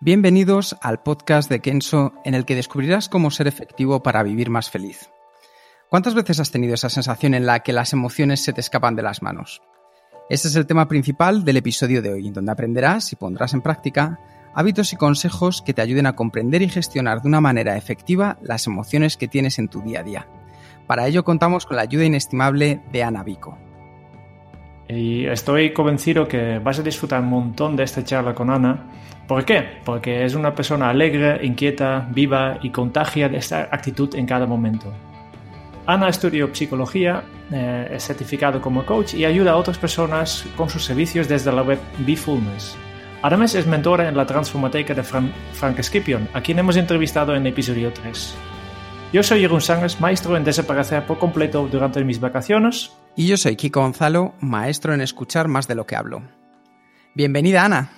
Bienvenidos al podcast de Kenso en el que descubrirás cómo ser efectivo para vivir más feliz. ¿Cuántas veces has tenido esa sensación en la que las emociones se te escapan de las manos? Este es el tema principal del episodio de hoy, donde aprenderás y pondrás en práctica hábitos y consejos que te ayuden a comprender y gestionar de una manera efectiva las emociones que tienes en tu día a día. Para ello contamos con la ayuda inestimable de Ana Vico. Y estoy convencido que vas a disfrutar un montón de esta charla con Ana. ¿Por qué? Porque es una persona alegre, inquieta, viva y contagia de esta actitud en cada momento. Ana estudió psicología, eh, es certificado como coach y ayuda a otras personas con sus servicios desde la web Befulness. Además es mentora en la transformateca de Frank Scipion, a quien hemos entrevistado en episodio 3. Yo soy Jeroen Sangers, maestro en desaparecer por completo durante mis vacaciones. Y yo soy Kiko Gonzalo, maestro en escuchar más de lo que hablo. Bienvenida, Ana.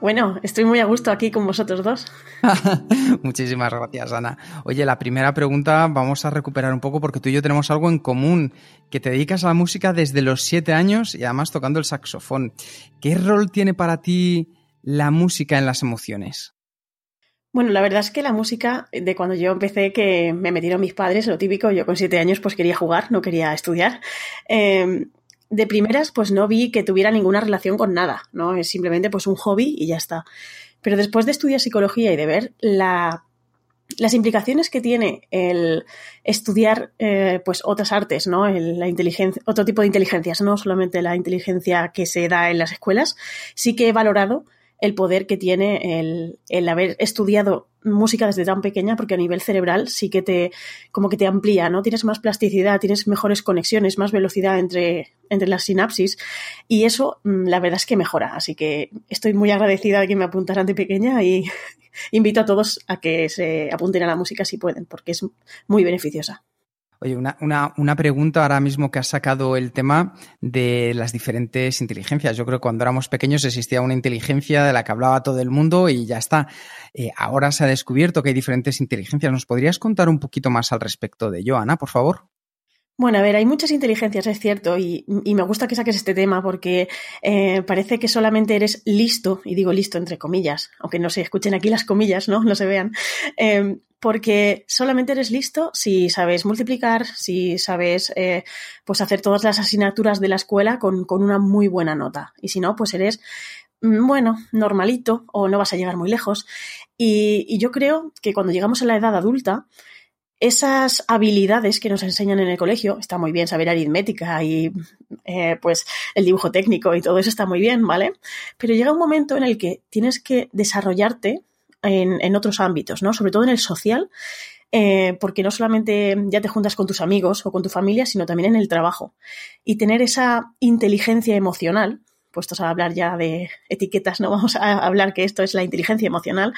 Bueno, estoy muy a gusto aquí con vosotros dos. Muchísimas gracias, Ana. Oye, la primera pregunta vamos a recuperar un poco porque tú y yo tenemos algo en común, que te dedicas a la música desde los siete años y además tocando el saxofón. ¿Qué rol tiene para ti la música en las emociones? Bueno, la verdad es que la música, de cuando yo empecé, que me metieron mis padres, lo típico, yo con siete años pues quería jugar, no quería estudiar. Eh, de primeras, pues no vi que tuviera ninguna relación con nada, ¿no? Es simplemente pues un hobby y ya está. Pero después de estudiar psicología y de ver la, las implicaciones que tiene el estudiar eh, pues otras artes, ¿no? El, la inteligencia, otro tipo de inteligencias, no solamente la inteligencia que se da en las escuelas, sí que he valorado el poder que tiene el, el, haber estudiado música desde tan pequeña, porque a nivel cerebral sí que te, como que te amplía, ¿no? Tienes más plasticidad, tienes mejores conexiones, más velocidad entre, entre las sinapsis, y eso mm, la verdad es que mejora. Así que estoy muy agradecida de que me apuntaran de pequeña y invito a todos a que se apunten a la música si pueden, porque es muy beneficiosa. Oye, una, una, una, pregunta ahora mismo que has sacado el tema de las diferentes inteligencias. Yo creo que cuando éramos pequeños existía una inteligencia de la que hablaba todo el mundo y ya está. Eh, ahora se ha descubierto que hay diferentes inteligencias. ¿Nos podrías contar un poquito más al respecto de ello, Ana, por favor? Bueno, a ver, hay muchas inteligencias, es cierto, y, y me gusta que saques este tema porque eh, parece que solamente eres listo, y digo listo entre comillas, aunque no se escuchen aquí las comillas, ¿no? No se vean, eh, porque solamente eres listo si sabes multiplicar, si sabes eh, pues hacer todas las asignaturas de la escuela con, con una muy buena nota, y si no, pues eres mm, bueno, normalito o no vas a llegar muy lejos. Y, y yo creo que cuando llegamos a la edad adulta, esas habilidades que nos enseñan en el colegio, está muy bien saber aritmética y eh, pues el dibujo técnico y todo eso está muy bien, ¿vale? Pero llega un momento en el que tienes que desarrollarte en, en otros ámbitos, ¿no? Sobre todo en el social, eh, porque no solamente ya te juntas con tus amigos o con tu familia, sino también en el trabajo. Y tener esa inteligencia emocional, puestos a hablar ya de etiquetas, no vamos a hablar que esto es la inteligencia emocional,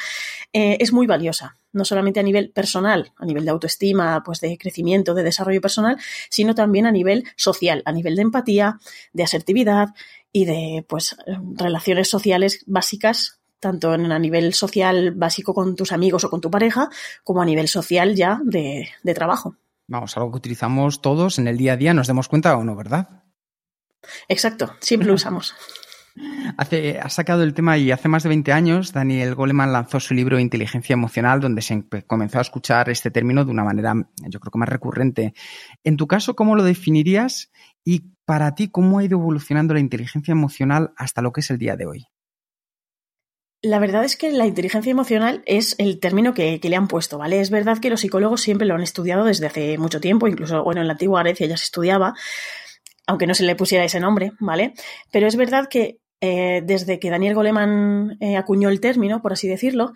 eh, es muy valiosa, no solamente a nivel personal, a nivel de autoestima, pues de crecimiento, de desarrollo personal, sino también a nivel social, a nivel de empatía, de asertividad y de pues relaciones sociales básicas tanto a nivel social básico con tus amigos o con tu pareja, como a nivel social ya de, de trabajo. Vamos, algo que utilizamos todos en el día a día, nos demos cuenta o no, ¿verdad? Exacto, siempre lo usamos. Hace, ha sacado el tema y hace más de 20 años Daniel Goleman lanzó su libro Inteligencia Emocional, donde se comenzó a escuchar este término de una manera, yo creo que más recurrente. En tu caso, ¿cómo lo definirías? Y para ti, ¿cómo ha ido evolucionando la inteligencia emocional hasta lo que es el día de hoy? La verdad es que la inteligencia emocional es el término que, que, le han puesto, ¿vale? Es verdad que los psicólogos siempre lo han estudiado desde hace mucho tiempo, incluso, bueno, en la antigua Grecia ya se estudiaba, aunque no se le pusiera ese nombre, ¿vale? Pero es verdad que eh, desde que Daniel Goleman eh, acuñó el término, por así decirlo,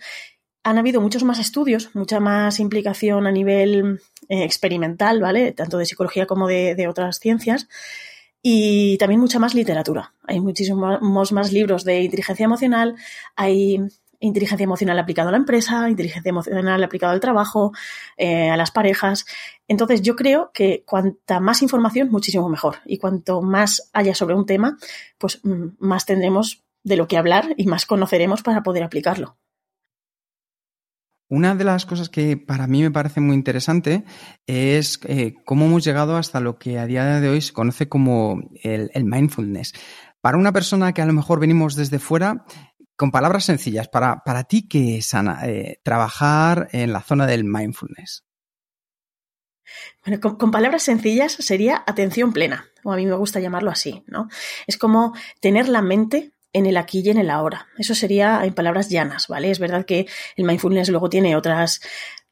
han habido muchos más estudios, mucha más implicación a nivel eh, experimental, ¿vale? Tanto de psicología como de, otras ciencias. Y también mucha más literatura. Hay muchísimos más libros de inteligencia emocional, hay inteligencia emocional aplicada a la empresa, inteligencia emocional aplicada al trabajo, eh, a las parejas. Entonces yo creo que cuanta más información, muchísimo mejor. Y cuanto más haya sobre un tema, pues mm, más tendremos de lo que hablar y más conoceremos para poder aplicarlo. Una de las cosas que para mí me parece muy interesante es eh, cómo hemos llegado hasta lo que a día de hoy se conoce como el, mindfulness. Para una persona que a lo mejor venimos desde fuera, con palabras sencillas, para, para ti, ¿qué es, Ana, eh, trabajar en la zona del mindfulness? Bueno, con, palabras sencillas sería atención plena, o a mí me gusta llamarlo así, ¿no? Es como tener la mente en el aquí y en el ahora. Eso sería en palabras llanas, ¿vale? Es verdad que el mindfulness luego tiene otras,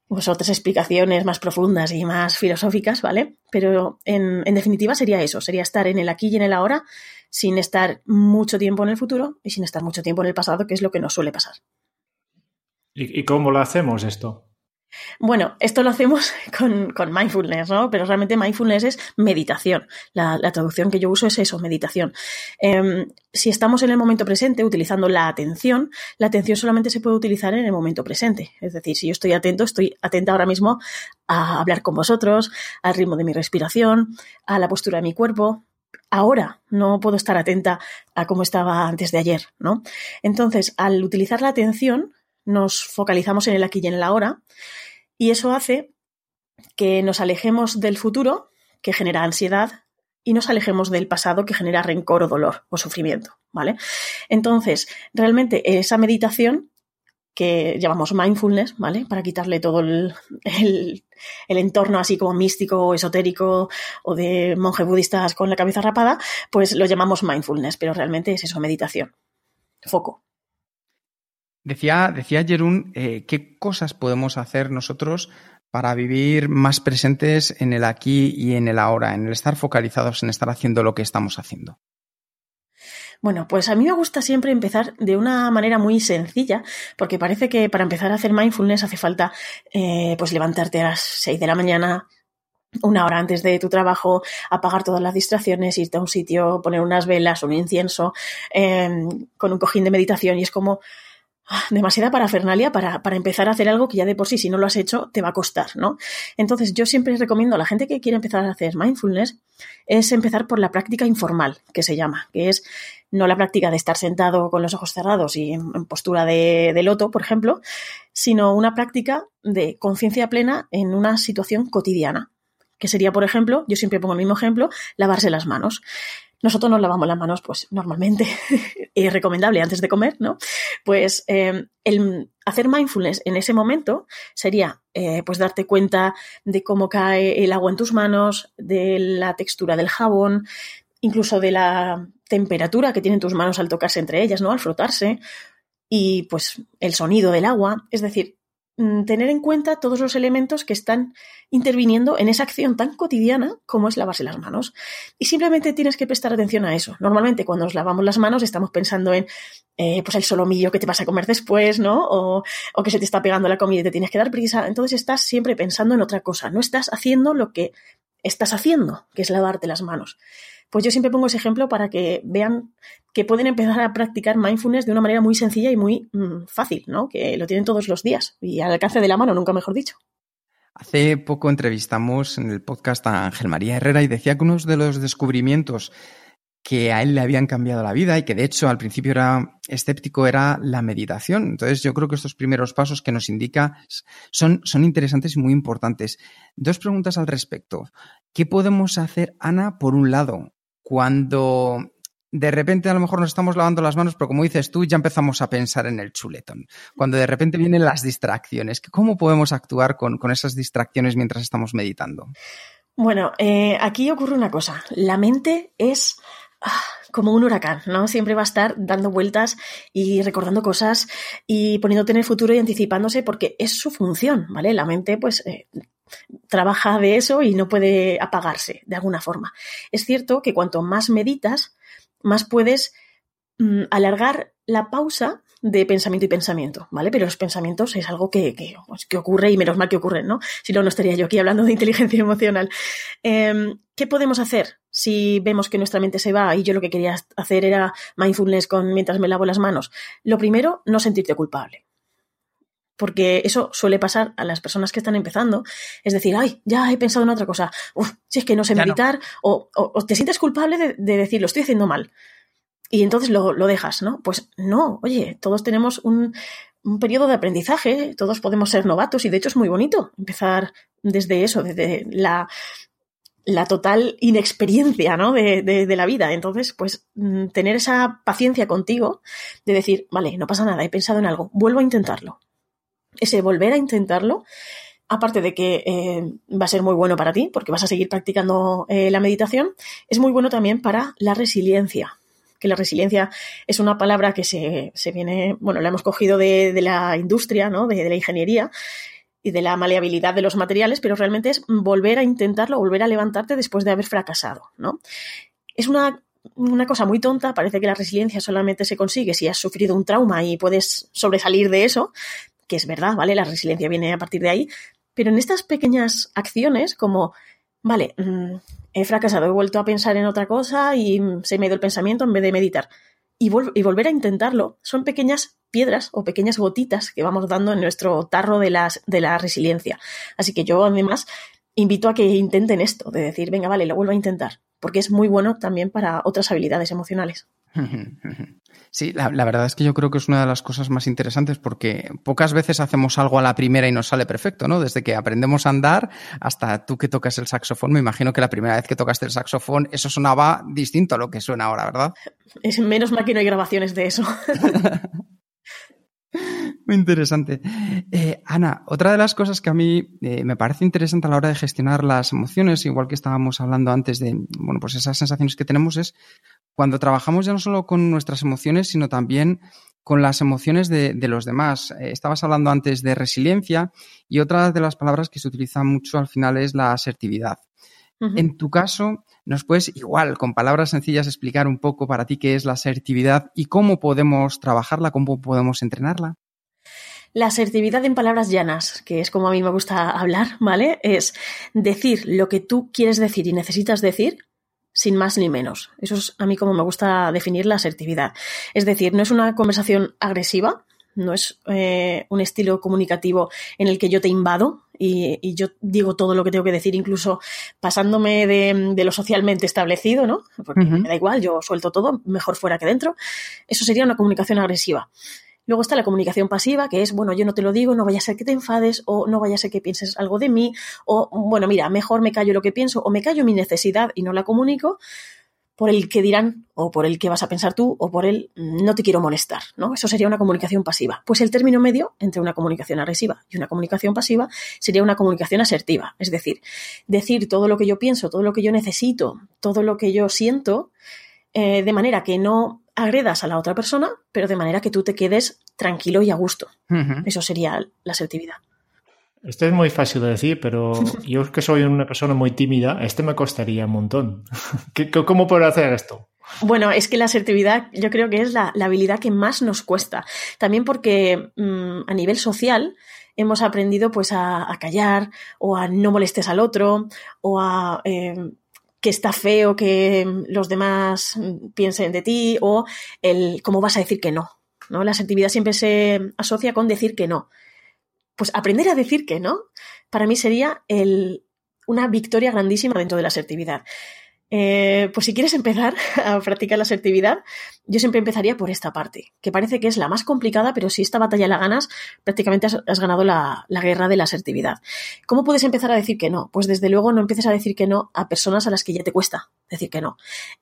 pues, otras explicaciones más profundas y más filosóficas, ¿vale? Pero en, definitiva sería eso, sería estar en el aquí y en el ahora sin estar mucho tiempo en el futuro y sin estar mucho tiempo en el pasado, que es lo que nos suele pasar. y cómo lo hacemos esto? Bueno, esto lo hacemos con, mindfulness, ¿no? Pero realmente mindfulness es meditación. La, traducción que yo uso es eso, meditación. Em, si estamos en el momento presente utilizando la atención, la atención solamente se puede utilizar en el momento presente. Es decir, si yo estoy atento, estoy atenta ahora mismo a hablar con vosotros, al ritmo de mi respiración, a la postura de mi cuerpo, ahora, no puedo estar atenta a cómo estaba antes de ayer, ¿no? Entonces, al utilizar la atención, nos focalizamos en el aquí y en el ahora y eso hace que nos alejemos del futuro, que genera ansiedad, y nos alejemos del pasado, que genera rencor o dolor o sufrimiento, ¿vale? Entonces, realmente esa meditación que llamamos mindfulness, ¿vale? Para quitarle todo el, el, entorno así como místico o esotérico o de monjes budistas con la cabeza rapada, pues lo llamamos mindfulness, pero realmente es eso, meditación. Foco. Decía, decía Jerún, eh, ¿qué cosas podemos hacer nosotros para vivir más presentes en el aquí y en el ahora, en el estar focalizados, en estar haciendo lo que estamos haciendo? Bueno, pues a mí me gusta siempre empezar de una manera muy sencilla, porque parece que para empezar a hacer mindfulness hace falta eh, pues levantarte a las 6 de la mañana, una hora antes de tu trabajo, apagar todas las distracciones, irte a un sitio, poner unas velas, un incienso, em, con un cojín de meditación y es como demasiada parafernalia para, para, empezar a hacer algo que ya de por sí, si no lo has hecho, te va a costar, ¿no? Entonces, yo siempre recomiendo a la gente que quiere empezar a hacer mindfulness, es empezar por la práctica informal, que se llama, que es no la práctica de estar sentado con los ojos cerrados y en, postura de, de loto, por ejemplo, sino una práctica de conciencia plena en una situación cotidiana, que sería, por ejemplo, yo siempre pongo el mismo ejemplo, lavarse las manos. Nosotros nos lavamos las manos, pues normalmente es recomendable antes de comer, ¿no? Pues em, el hacer mindfulness en ese momento sería, eh, pues darte cuenta de cómo cae el agua en tus manos, de la textura del jabón, incluso de la temperatura que tienen tus manos al tocarse entre ellas, ¿no? Al frotarse y pues el sonido del agua, es decir, tener en cuenta todos los elementos que están interviniendo en esa acción tan cotidiana como es lavarse las manos. Y simplemente tienes que prestar atención a eso. Normalmente cuando nos lavamos las manos estamos pensando en eh, pues el solomillo que te vas a comer después, ¿no? O, o que se te está pegando la comida y te tienes que dar prisa. Entonces estás siempre pensando en otra cosa. No estás haciendo lo que estás haciendo, que es lavarte las manos. Pues yo siempre pongo ese ejemplo para que vean que pueden empezar a practicar mindfulness de una manera muy sencilla y muy mm, fácil, ¿no? Que lo tienen todos los días y al alcance de la mano, nunca mejor dicho. Hace poco entrevistamos en el podcast a Ángel María Herrera y decía que uno de los descubrimientos que a él le habían cambiado la vida y que de hecho al principio era escéptico era la meditación. Entonces yo creo que estos primeros pasos que nos indica son, son interesantes y muy importantes. Dos preguntas al respecto. ¿Qué podemos hacer, Ana, por un lado, cuando de repente a lo mejor nos estamos lavando las manos, pero como dices tú, ya empezamos a pensar en el chuletón. Cuando de repente vienen las distracciones, ¿cómo podemos actuar con, esas distracciones mientras estamos meditando? Bueno, eh, aquí ocurre una cosa. La mente es ah, como un huracán, ¿no? Siempre va a estar dando vueltas y recordando cosas y poniéndote en el futuro y anticipándose porque es su función, ¿vale? La mente, pues, eh, trabaja de eso y no puede apagarse de alguna forma. Es cierto que cuanto más meditas, más puedes mm, alargar la pausa de pensamiento y pensamiento, ¿vale? Pero los pensamientos es algo que, que, pues, ocurre y menos mal que ocurren, ¿no? Si no, no estaría yo aquí hablando de inteligencia emocional. Eh, ¿Qué podemos hacer si vemos que nuestra mente se va y yo lo que quería hacer era mindfulness con mientras me lavo las manos? Lo primero, no sentirte culpable porque eso suele pasar a las personas que están empezando. Es decir, ay, ya he pensado en otra cosa, Uf, si es que no sé meditar, no. o, o, o, te sientes culpable de, de, decir, lo estoy haciendo mal. Y entonces lo, lo, dejas, ¿no? Pues no, oye, todos tenemos un, un periodo de aprendizaje, todos podemos ser novatos y de hecho es muy bonito empezar desde eso, desde la, la total inexperiencia ¿no? de, de, de, la vida. Entonces, pues mm, tener esa paciencia contigo de decir, vale, no pasa nada, he pensado en algo, vuelvo a intentarlo ese volver a intentarlo, aparte de que eh, va a ser muy bueno para ti, porque vas a seguir practicando eh, la meditación, es muy bueno también para la resiliencia. Que la resiliencia es una palabra que se, se viene, bueno, la hemos cogido de, la industria, ¿no? De, de la ingeniería y de la maleabilidad de los materiales, pero realmente es volver a intentarlo, volver a levantarte después de haber fracasado, ¿no? Es una una cosa muy tonta, parece que la resiliencia solamente se consigue si has sufrido un trauma y puedes sobresalir de eso, que es verdad, ¿vale? La resiliencia viene a partir de ahí, pero en estas pequeñas acciones como, vale, mmm, he fracasado, he vuelto a pensar en otra cosa y se me ha ido el pensamiento en vez de meditar. Y, volver a intentarlo son pequeñas piedras o pequeñas gotitas que vamos dando en nuestro tarro de, las, de la resiliencia. Así que yo además invito a que intenten esto, de decir, venga, vale, lo vuelvo a intentar, porque es muy bueno también para otras habilidades emocionales. Sí, la, la, verdad es que yo creo que es una de las cosas más interesantes porque pocas veces hacemos algo a la primera y nos sale perfecto, ¿no? Desde que aprendemos a andar hasta tú que tocas el saxofón, me imagino que la primera vez que tocaste el saxofón eso sonaba distinto a lo que suena ahora, ¿verdad? Es menos mal que no hay grabaciones de eso. Muy interesante. Eh, Ana, otra de las cosas que a mí eh, me parece interesante a la hora de gestionar las emociones, igual que estábamos hablando antes de, bueno, pues esas sensaciones que tenemos es cuando trabajamos ya no solo con nuestras emociones, sino también con las emociones de, los demás. Eh, estabas hablando antes de resiliencia y otra de las palabras que se utiliza mucho al final es la asertividad. Uh -huh. En tu caso, ¿nos puedes igual, con palabras sencillas, explicar un poco para ti qué es la asertividad y cómo podemos trabajarla, cómo podemos entrenarla? La asertividad en palabras llanas, que es como a mí me gusta hablar, ¿vale? Es decir lo que tú quieres decir y necesitas decir sin más ni menos. Eso es a mí como me gusta definir la asertividad. Es decir, no es una conversación agresiva, no es eh, un estilo comunicativo en el que yo te invado y, y, yo digo todo lo que tengo que decir, incluso pasándome de, de lo socialmente establecido, ¿no? Porque uh -huh. me da igual, yo suelto todo, mejor fuera que dentro. Eso sería una comunicación agresiva. Luego está la comunicación pasiva, que es, bueno, yo no te lo digo, no vaya a ser que te enfades, o no vaya a ser que pienses algo de mí, o, bueno, mira, mejor me callo lo que pienso, o me callo mi necesidad y no la comunico, por el que dirán, o por el que vas a pensar tú, o por el no te quiero molestar, ¿no? Eso sería una comunicación pasiva. Pues el término medio entre una comunicación agresiva y una comunicación pasiva sería una comunicación asertiva, es decir, decir todo lo que yo pienso, todo lo que yo necesito, todo lo que yo siento, eh, de manera que no agredas a la otra persona, pero de manera que tú te quedes tranquilo y a gusto. Uh -huh. Eso sería la asertividad. Esto es muy fácil de decir, pero yo que soy una persona muy tímida, este me costaría un montón. ¿Cómo puedo hacer esto? Bueno, es que la asertividad yo creo que es la, habilidad que más nos cuesta. También porque mmm, a nivel social hemos aprendido pues a, a, callar o a no molestes al otro o a eh, que está feo que los demás piensen de ti o el cómo vas a decir que no. ¿no? La asertividad siempre se asocia con decir que no. Pues aprender a decir que no, para mí sería el, una victoria grandísima dentro de la asertividad. Eh, pues si quieres empezar a practicar la asertividad, yo siempre empezaría por esta parte, que parece que es la más complicada, pero si esta batalla la ganas, prácticamente has, ganado la, la, guerra de la asertividad. ¿Cómo puedes empezar a decir que no? Pues desde luego no empieces a decir que no a personas a las que ya te cuesta decir que no.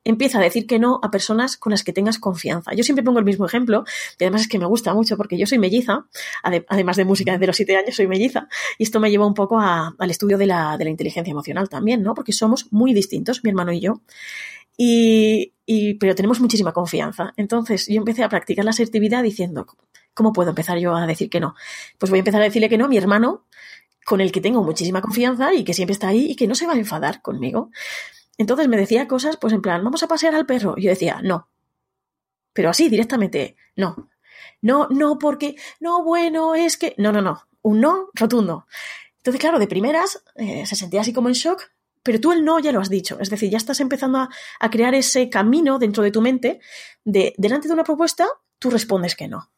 Empieza a decir que no a personas con las que tengas confianza. Yo siempre pongo el mismo ejemplo, y además es que me gusta mucho porque yo soy melliza, además de música desde los siete años, soy melliza, y esto me lleva un poco al estudio de la, de la inteligencia emocional también, ¿no? Porque somos muy distintos, mi hermano y yo. Y, y, pero tenemos muchísima confianza. Entonces yo empecé a practicar la asertividad diciendo, ¿cómo puedo empezar yo a decir que no? Pues voy a empezar a decirle que no a mi hermano, con el que tengo muchísima confianza y que siempre está ahí y que no se va a enfadar conmigo. Entonces me decía cosas, pues en plan, vamos a pasear al perro. Y yo decía, no. Pero así, directamente, no. No, no, porque, no, bueno, es que, no, no, no, un no rotundo. Entonces, claro, de primeras eh, se sentía así como en shock, pero tú el no ya lo has dicho. Es decir, ya estás empezando a, a crear ese camino dentro de tu mente de, delante de una propuesta, tú respondes que no.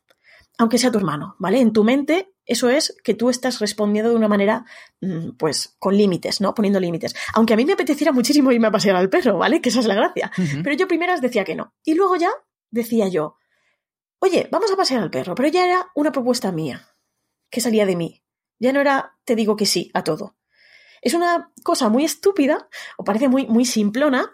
Aunque sea tu hermano, ¿vale? En tu mente, eso es que tú estás respondiendo de una manera, mm, pues, con límites, ¿no? Poniendo límites. Aunque a mí me apeteciera muchísimo irme a pasear al perro, ¿vale? Que esa es la gracia. Pero yo primeras decía que no. Y luego ya decía yo, oye, vamos a pasear al perro, pero ya era una propuesta mía, que salía de mí. Ya no era te digo que sí a todo. Es una cosa muy estúpida, o parece muy, muy simplona,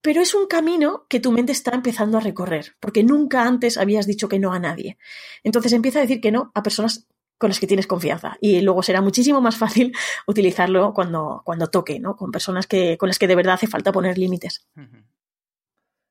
pero es un camino que tu mente está empezando a recorrer, porque nunca antes habías dicho que no a nadie. Entonces empieza a decir que no a personas con las que tienes confianza y luego será muchísimo más fácil utilizarlo cuando, cuando toque, ¿no? Con personas que, con las que de verdad hace falta poner límites.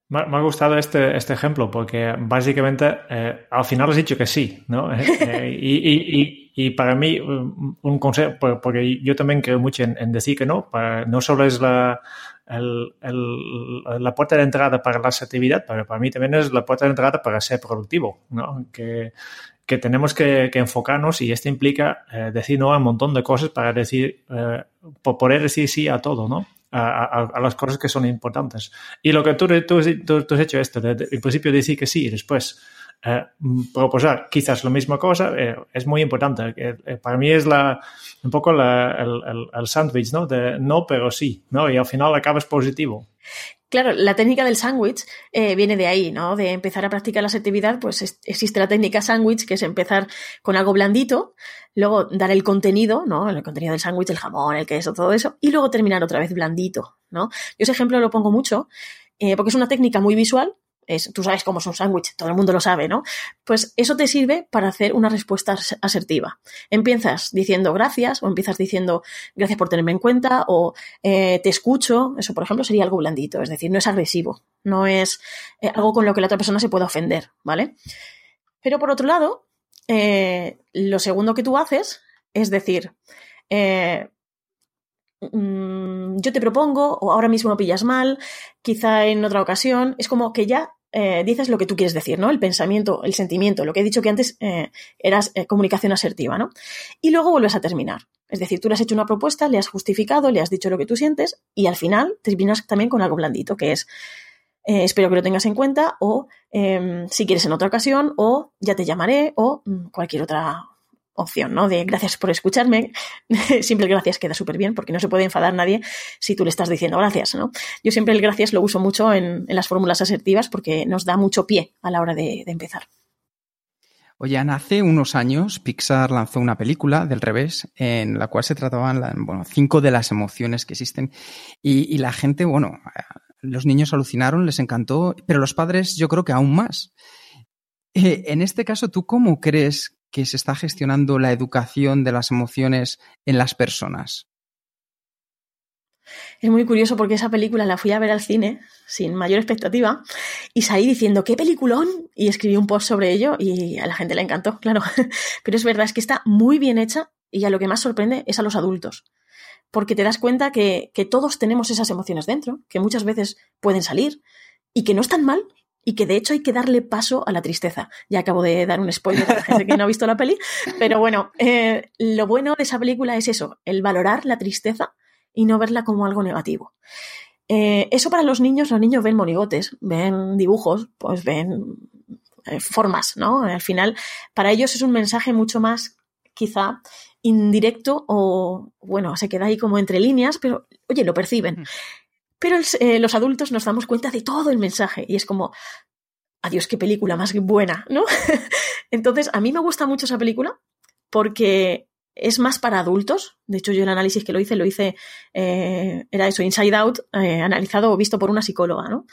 Me, ha gustado este, este ejemplo porque básicamente eh, al final has dicho que sí, ¿no? Eh, y, y, y, y, para mí un consejo, porque yo también creo mucho en, en decir que no, para, no solo es la, el, el, la puerta de entrada para la asertividad, pero para mí también es la puerta de entrada para ser productivo, ¿no? Que, que tenemos que, que, enfocarnos y esto implica eh, decir no a un montón de cosas para decir, eh, poder decir sí a todo, ¿no? A, a, a, las cosas que son importantes. Y lo que tú, tú, tú, tú has hecho esto, en principio decir que sí y después eh, proposar quizás la misma cosa, eh, es muy importante. Eh, para mí es la, un poco el, sándwich, ¿no? De no, pero sí, ¿no? Y al final acabas positivo. Claro, la técnica del sándwich viene de ahí, ¿no? De empezar a practicar la asertividad, pues es, existe la técnica sándwich, que es empezar con algo blandito, luego dar el contenido, ¿no? El contenido del sándwich, el jamón, el queso, todo eso, y luego terminar otra vez blandito, ¿no? Yo ese ejemplo lo pongo mucho, porque es una técnica muy visual, tú sabes cómo es un sándwich, todo el mundo lo sabe, ¿no? Pues eso te sirve para hacer una respuesta asertiva. Empiezas diciendo gracias o empiezas diciendo gracias por tenerme en cuenta o eh, te escucho, eso por ejemplo sería algo blandito, es decir, no es agresivo, no es eh, algo con lo que la otra persona se pueda ofender, ¿vale? Pero por otro lado, eh, lo segundo que tú haces es decir, mm, yo te propongo, o ahora mismo lo pillas mal, quizá en otra ocasión, es como que ya eh, dices lo que tú quieres decir, ¿no? El pensamiento, el sentimiento, lo que he dicho que antes eh, eras eh, comunicación asertiva, ¿no? Y luego vuelves a terminar. Es decir, tú le has hecho una propuesta, le has justificado, le has dicho lo que tú sientes y al final terminas también con algo blandito, que es eh, espero que lo tengas en cuenta o em, si quieres en otra ocasión o ya te llamaré o mm, cualquier otra opción, ¿no? De gracias por escucharme. siempre el gracias queda súper bien porque no se puede enfadar nadie si tú le estás diciendo gracias, ¿no? Yo siempre el gracias lo uso mucho en, en las fórmulas asertivas porque nos da mucho pie a la hora de, de, empezar. Oye, hace unos años Pixar lanzó una película del revés en la cual se trataban bueno, cinco de las emociones que existen y, la gente, bueno, los niños alucinaron, les encantó, pero los padres yo creo que aún más. Eh, en este caso, ¿tú cómo crees que se está gestionando la educación de las emociones en las personas? Es muy curioso porque esa película la fui a ver al cine sin mayor expectativa y salí diciendo qué peliculón y escribí un post sobre ello y a la gente le encantó, claro. Pero es verdad, es que está muy bien hecha y a lo que más sorprende es a los adultos. Porque te das cuenta que, que todos tenemos esas emociones dentro, que muchas veces pueden salir y que no están mal y que de hecho hay que darle paso a la tristeza. Ya acabo de dar un spoiler a la gente que no ha visto la peli, pero bueno, eh, lo bueno de esa película es eso, el valorar la tristeza y no verla como algo negativo. Eh, eso para los niños, los niños ven monigotes, ven dibujos, pues ven eh, formas, ¿no? Al final, para ellos es un mensaje mucho más, quizá, indirecto o, bueno, se queda ahí como entre líneas, pero, oye, lo perciben. Pero eh, los adultos nos damos cuenta de todo el mensaje y es como, adiós, qué película más buena, ¿no? Entonces, a mí me gusta mucho esa película porque es más para adultos. De hecho, yo el análisis que lo hice, lo hice, eh, era eso, Inside Out, eh, analizado o visto por una psicóloga, ¿no?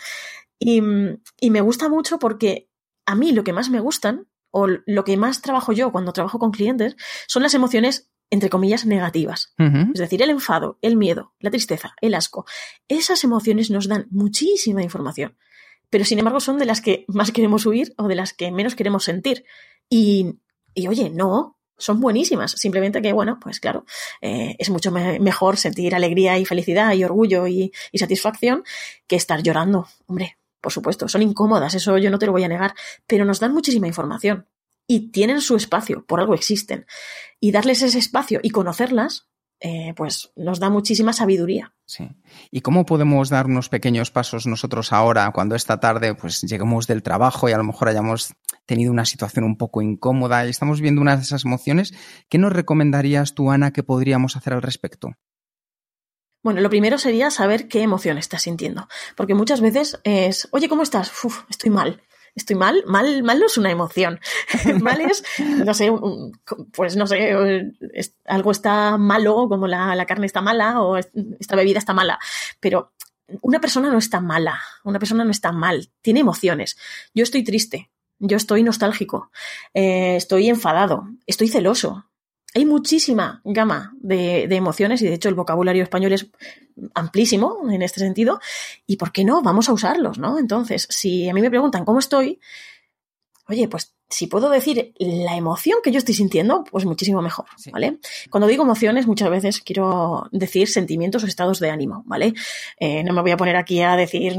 Y me gusta mucho porque a mí lo que más me gustan o lo que más trabajo yo cuando trabajo con clientes son las emociones entre comillas, negativas. Uh -huh. Es decir, el enfado, el miedo, la tristeza, el asco. Esas emociones nos dan muchísima información, pero sin embargo son de las que más queremos huir o de las que menos queremos sentir. Y, y oye, no, son buenísimas. Simplemente que, bueno, pues claro, eh, es mucho me mejor sentir alegría y felicidad y orgullo y, y satisfacción que estar llorando. Hombre, por supuesto, son incómodas, eso yo no te lo voy a negar, pero nos dan muchísima información. Y tienen su espacio, por algo existen. Y darles ese espacio y conocerlas, eh, pues nos da muchísima sabiduría. Sí. ¿Y cómo podemos dar unos pequeños pasos nosotros ahora, cuando esta tarde pues lleguemos del trabajo y a lo mejor hayamos tenido una situación un poco incómoda y estamos viendo una de esas emociones? ¿Qué nos recomendarías tú, Ana, que podríamos hacer al respecto? Bueno, lo primero sería saber qué emoción estás sintiendo, porque muchas veces es, oye, ¿cómo estás? Uf, estoy mal estoy mal, mal, mal no es una emoción. mal es, no sé, pues no sé, algo está malo, como la, carne está mala o esta bebida está mala. Pero una persona no está mala, una persona no está mal, tiene emociones. Yo estoy triste, yo estoy nostálgico, eh, estoy enfadado, estoy celoso, hay muchísima gama de, emociones y de hecho el vocabulario español es amplísimo en este sentido. ¿Y por qué no? Vamos a usarlos, ¿no? Entonces, si a mí me preguntan cómo estoy, oye, pues si puedo decir la emoción que yo estoy sintiendo, pues muchísimo mejor, ¿vale? Cuando digo emociones, muchas veces quiero decir sentimientos o estados de ánimo, ¿vale? Eh, no me voy a poner aquí a decir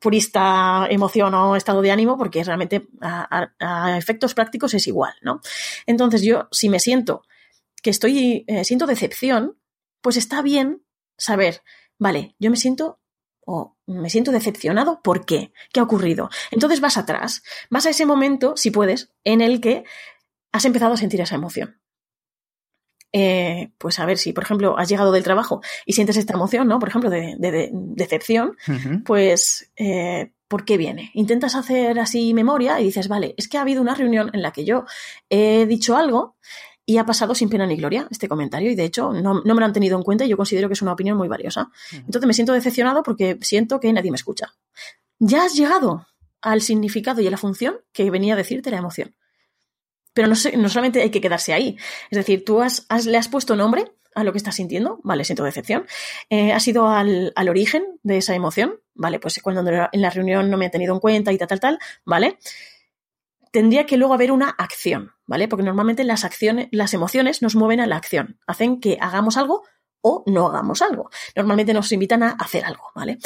purista emoción o estado de ánimo, porque realmente a, efectos prácticos es igual, ¿no? Entonces yo, si me siento que estoy, eh, siento decepción, pues está bien saber, vale, yo me siento o me siento decepcionado, ¿por qué? ¿Qué ha ocurrido? Entonces vas atrás, vas a ese momento, si puedes, en el que has empezado a sentir esa emoción. Eh, pues a ver si, por ejemplo, has llegado del trabajo y sientes esta emoción, ¿no? Por ejemplo, de, decepción, pues, eh, ¿por qué viene? Intentas hacer así memoria y dices, vale, es que ha habido una reunión en la que yo he dicho algo y ha pasado sin pena ni gloria este comentario y de hecho no, me lo han tenido en cuenta y yo considero que es una opinión muy valiosa. Entonces me siento decepcionado porque siento que nadie me escucha. Ya has llegado al significado y a la función que venía a decirte la emoción. Pero no, no solamente hay que quedarse ahí. Es decir, tú has, le has puesto nombre a lo que estás sintiendo, vale, siento decepción. Eh, has ido al, origen de esa emoción, vale, pues cuando en la reunión no me ha tenido en cuenta y tal, tal, tal, vale. Tendría que luego haber una acción, ¿vale? Porque normalmente las acciones, las emociones nos mueven a la acción, hacen que hagamos algo o no hagamos algo. Normalmente nos invitan a hacer algo, ¿vale?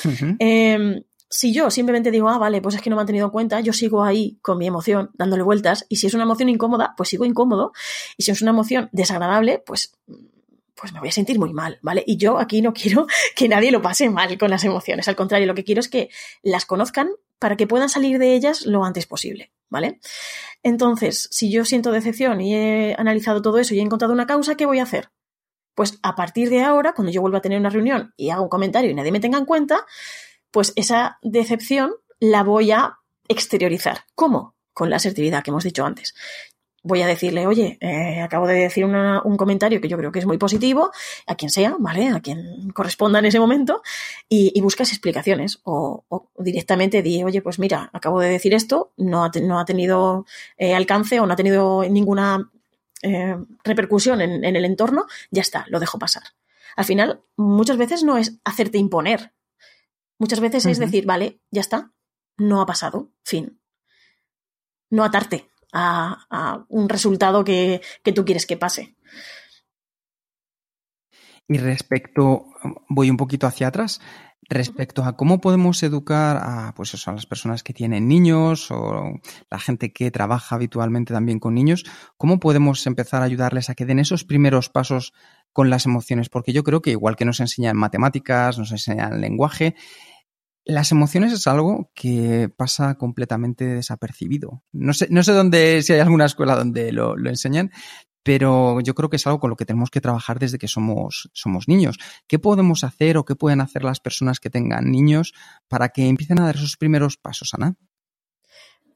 Si yo simplemente digo, ah, vale, pues es que no me han tenido en cuenta, yo sigo ahí con mi emoción dándole vueltas y si es una emoción incómoda, pues sigo incómodo y si es una emoción desagradable, pues pues me voy a sentir muy mal, ¿vale? Y yo aquí no quiero que nadie lo pase mal con las emociones, al contrario, lo que quiero es que las conozcan para que puedan salir de ellas lo antes posible, ¿vale? Entonces, si yo siento decepción y he analizado todo eso y he encontrado una causa, ¿qué voy a hacer? Pues a partir de ahora, cuando yo vuelva a tener una reunión y hago un comentario y nadie me tenga en cuenta, pues esa decepción la voy a exteriorizar. ¿Cómo? Con la asertividad que hemos dicho antes. Voy a decirle, oye, eh, acabo de decir un comentario que yo creo que es muy positivo, a quien sea, ¿vale? A quien corresponda en ese momento, y, buscas explicaciones. O, directamente di, oye, pues mira, acabo de decir esto, no ha, tenido eh, alcance o no ha tenido ninguna eh, repercusión en, en el entorno, ya está, lo dejo pasar. Al final, muchas veces no es hacerte imponer, Muchas veces es decir, vale, ya está, no ha pasado, fin. No atarte a, un resultado que, tú quieres que pase. Y respecto, voy un poquito hacia atrás, respecto a cómo podemos educar a, pues eso, a las personas que tienen niños o la gente que trabaja habitualmente también con niños, ¿cómo podemos empezar a ayudarles a que den esos primeros pasos con las emociones? Porque yo creo que igual que nos enseñan matemáticas, nos enseñan lenguaje, las emociones es algo que pasa completamente desapercibido. No sé, no sé dónde, si hay alguna escuela donde lo, enseñan, pero yo creo que es algo con lo que tenemos que trabajar desde que somos, somos niños. ¿Qué podemos hacer o qué pueden hacer las personas que tengan niños para que empiecen a dar esos primeros pasos, Ana?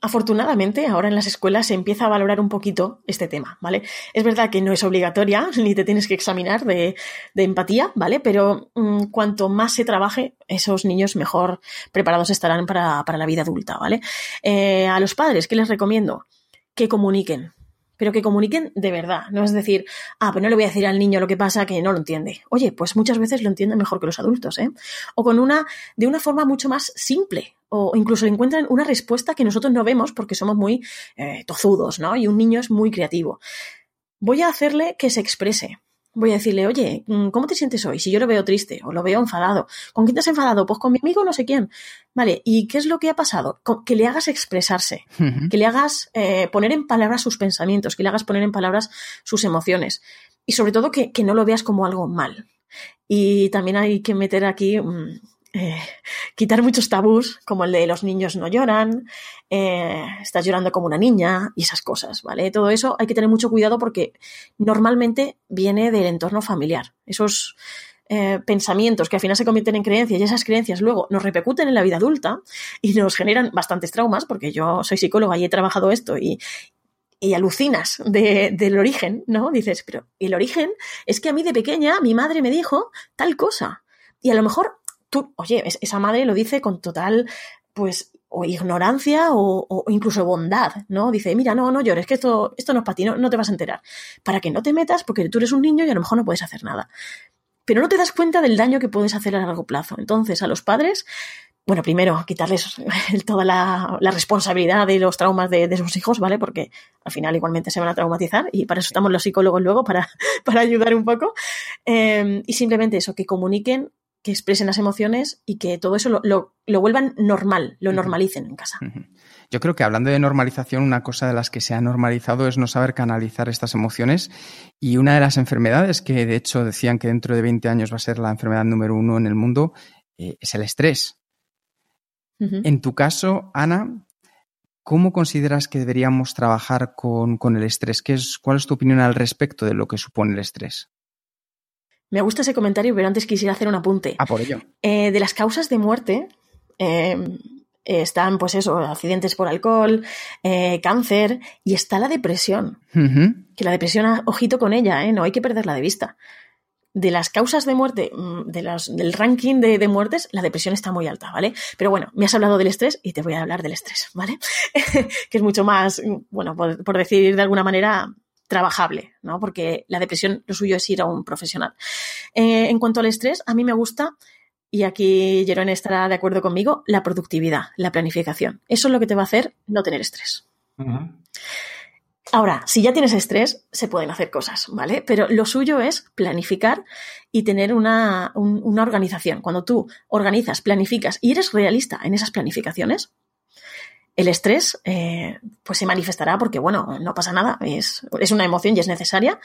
Afortunadamente, ahora en las escuelas se empieza a valorar un poquito este tema, ¿vale? Es verdad que no es obligatoria, ni te tienes que examinar de, empatía, ¿vale? Pero mm, cuanto más se trabaje, esos niños mejor preparados estarán para, la vida adulta, ¿vale? Eh, a los padres, ¿qué les recomiendo? Que comuniquen, pero que comuniquen de verdad. No es decir, ah, pues no le voy a decir al niño lo que pasa que no lo entiende. Oye, pues muchas veces lo entienden mejor que los adultos, ¿eh? O con una, de una forma mucho más simple. O incluso encuentran una respuesta que nosotros no vemos porque somos muy eh, tozudos, ¿no? Y un niño es muy creativo. Voy a hacerle que se exprese. Voy a decirle, oye, mm, ¿cómo te sientes hoy? Si yo lo veo triste o lo veo enfadado. ¿Con quién te has enfadado? Pues con mi amigo no sé quién. Vale, ¿y qué es lo que ha pasado? Que le hagas expresarse, que le hagas eh, poner en palabras sus pensamientos, que le hagas poner en palabras sus emociones. Y sobre todo que, que no lo veas como algo mal. Y también hay que meter aquí... Mm, eh, quitar muchos tabús, como el de los niños no lloran, eh, estás llorando como una niña y esas cosas, ¿vale? Todo eso hay que tener mucho cuidado porque normalmente viene del entorno familiar. Esos eh, pensamientos que al final se convierten en creencias y esas creencias luego nos repercuten en la vida adulta y nos generan bastantes traumas, porque yo soy psicóloga y he trabajado esto y, y alucinas del origen, ¿no? Dices, pero el origen es que a mí de pequeña mi madre me dijo tal cosa. Y a lo mejor oye, esa madre lo dice con total, pues, o ignorancia o, incluso bondad, ¿no? Dice, mira, no, no llores, que esto, esto no es para ti, no, te vas a enterar. Para que no te metas, porque tú eres un niño y a lo mejor no puedes hacer nada. Pero no te das cuenta del daño que puedes hacer a largo plazo. Entonces, a los padres, bueno, primero, quitarles toda la, responsabilidad de los traumas de, sus hijos, ¿vale? Porque al final igualmente se van a traumatizar y para eso estamos los psicólogos luego, para, para ayudar un poco. Eh, y simplemente eso, que comuniquen que expresen las emociones y que todo eso lo, vuelvan normal, lo normalicen en casa. Yo creo que hablando de normalización, una cosa de las que se ha normalizado es no saber canalizar estas emociones y una de las enfermedades que de hecho decían que dentro de 20 años va a ser la enfermedad número uno en el mundo eh, es el estrés. En tu caso, Ana, ¿cómo consideras que deberíamos trabajar con, el estrés? ¿Qué es, ¿Cuál es tu opinión al respecto de lo que supone el estrés? Me gusta ese comentario, pero antes quisiera hacer un apunte. Ah, por ello. Eh, de las causas de muerte eh, están, pues eso, accidentes por alcohol, eh, cáncer y está la depresión. Que la depresión, ojito con ella, no hay que perderla de vista. De las causas de muerte, mm, de del ranking de, de, muertes, la depresión está muy alta, ¿vale? Pero bueno, me has hablado del estrés y te voy a hablar del estrés, ¿vale? que es mucho más, bueno, por decir de alguna manera, trabajable, ¿no? Porque la depresión lo suyo es ir a un profesional. Eh, en cuanto al estrés, a mí me gusta, y aquí Jerón estará de acuerdo conmigo, la productividad, la planificación. Eso es lo que te va a hacer no tener estrés. Ahora, si ya tienes estrés, se pueden hacer cosas, ¿vale? Pero lo suyo es planificar y tener una, una organización. Cuando tú organizas, planificas y eres realista en esas planificaciones, el estrés eh, pues se manifestará porque, bueno, no pasa nada, es, es, una emoción y es necesaria,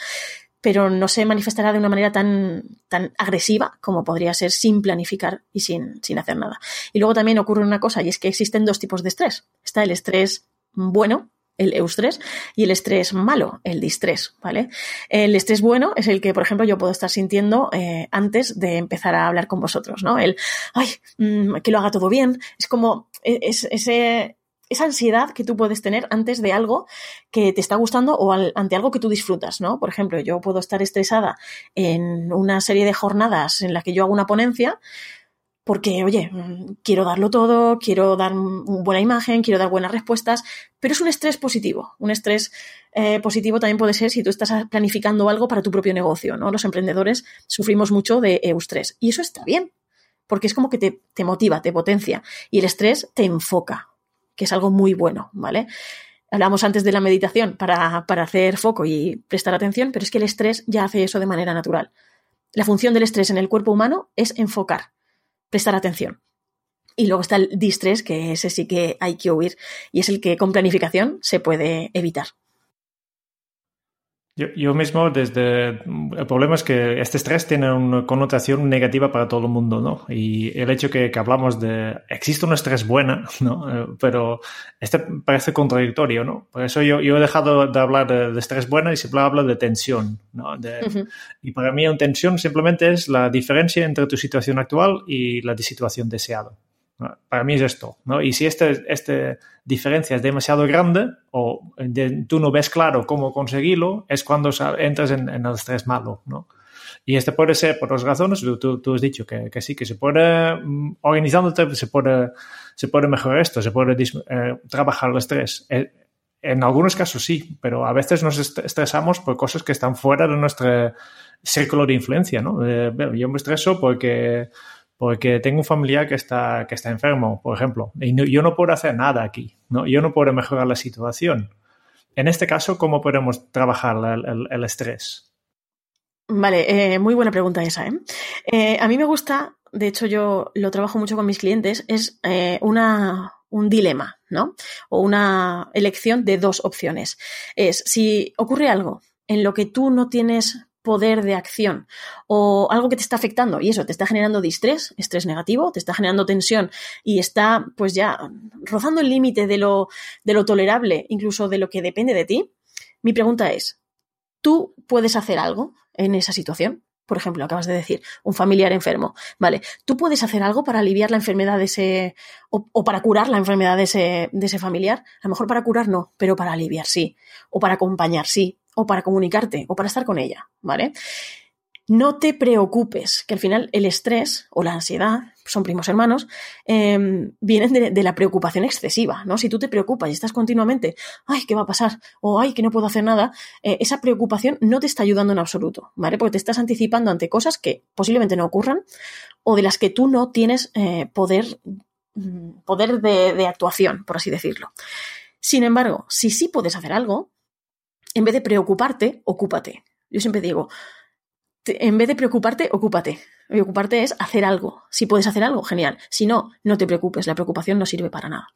pero no se manifestará de una manera tan, tan agresiva como podría ser sin planificar y sin, sin hacer nada. Y luego también ocurre una cosa, y es que existen dos tipos de estrés. Está el estrés bueno, el eustrés, y el estrés malo, el distrés, ¿vale? El estrés bueno es el que, por ejemplo, yo puedo estar sintiendo eh, antes de empezar a hablar con vosotros, ¿no? El, ay, mm, que lo haga todo bien. Es como e, es, ese, esa ansiedad que tú puedes tener antes de algo que te está gustando o ante algo que tú disfrutas, ¿no? Por ejemplo, yo puedo estar estresada en una serie de jornadas en las que yo hago una ponencia porque, oye, quiero darlo todo, quiero dar buena imagen, quiero dar buenas respuestas, pero es un estrés positivo. Un estrés eh, positivo también puede ser si tú estás planificando algo para tu propio negocio, ¿no? Los emprendedores sufrimos mucho de eustrés y eso está bien, porque es como que te, te motiva, te potencia y el estrés te enfoca, que es algo muy bueno, ¿vale? Hablamos antes de la meditación para, para hacer foco y prestar atención, pero es que el estrés ya hace eso de manera natural. La función del estrés en el cuerpo humano es enfocar, prestar atención. Y luego está el distrés, que ese sí que hay que huir, y es el que con planificación se puede evitar. Yo, mismo, desde. El problema es que este estrés tiene una connotación negativa para todo el mundo, ¿no? Y el hecho que, que hablamos de. Existe un estrés bueno, ¿no? Eh, pero este parece contradictorio, ¿no? Por eso yo, yo he dejado de hablar de, estrés bueno y siempre hablo de tensión, ¿no? Y para mí, una tensión simplemente es la diferencia entre tu situación actual y la de situación deseada. Para mí es esto, ¿no? Y si esta este diferencia es demasiado grande o tú no ves claro cómo conseguirlo, es cuando entras en, el estrés malo, ¿no? Y este puede ser por dos razones. Tú, tú has dicho que, que, sí, que se puede, mm, organizándote, se puede, se puede mejorar esto, se puede eh, trabajar el estrés. Eh, en algunos casos sí, pero a veces nos estresamos por cosas que están fuera de nuestro círculo de influencia, ¿no? Eh, yo me estreso porque porque tengo un familiar que está, que está enfermo, por ejemplo, y yo no puedo hacer nada aquí, ¿no? yo no puedo mejorar la situación. En este caso, ¿cómo podemos trabajar el, estrés? Vale, eh, muy buena pregunta esa. ¿eh? ¿eh? a mí me gusta, de hecho yo lo trabajo mucho con mis clientes, es una, un dilema, ¿no? O una elección de dos opciones. Es si ocurre algo en lo que tú no tienes poder de acción o algo que te está afectando y eso te está generando distrés, estrés negativo, te está generando tensión y está pues ya rozando el límite de lo, de lo tolerable, incluso de lo que depende de ti, mi pregunta es, ¿tú puedes hacer algo en esa situación? Por ejemplo, acabas de decir, un familiar enfermo. Vale, ¿tú puedes hacer algo para aliviar la enfermedad de ese, o, para curar la enfermedad de ese, de ese familiar? A lo mejor para curar no, pero para aliviar sí, o para acompañar sí, o para comunicarte o para estar con ella, ¿vale? No te preocupes, que al final el estrés o la ansiedad, son primos hermanos, em, vienen de, la preocupación excesiva, ¿no? Si tú te preocupas y estás continuamente, ay, ¿qué va a pasar? O ay, que no puedo hacer nada, eh, esa preocupación no te está ayudando en absoluto, ¿vale? Porque te estás anticipando ante cosas que posiblemente no ocurran o de las que tú no tienes eh, poder, mm, poder de, de actuación, por así decirlo. Sin embargo, si sí puedes hacer algo, en vez de preocuparte, ocúpate. Yo siempre digo, en vez de preocuparte, ocúpate. Preocuparte es hacer algo. Si puedes hacer algo, genial. Si no, no te preocupes, la preocupación no sirve para nada.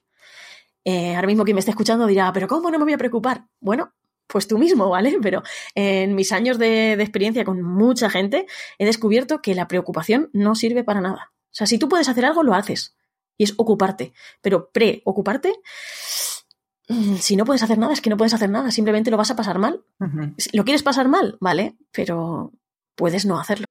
Eh, ahora mismo quien me está escuchando dirá, pero ¿cómo no me voy a preocupar? Bueno, pues tú mismo, ¿vale? Pero en mis años de, de experiencia con mucha gente he descubierto que la preocupación no sirve para nada. O sea, si tú puedes hacer algo, lo haces. Y es ocuparte. Pero preocuparte Mm, si no puedes hacer nada, es que no puedes hacer nada, simplemente lo vas a pasar mal. ¿Lo quieres pasar mal? Vale, pero puedes no hacerlo.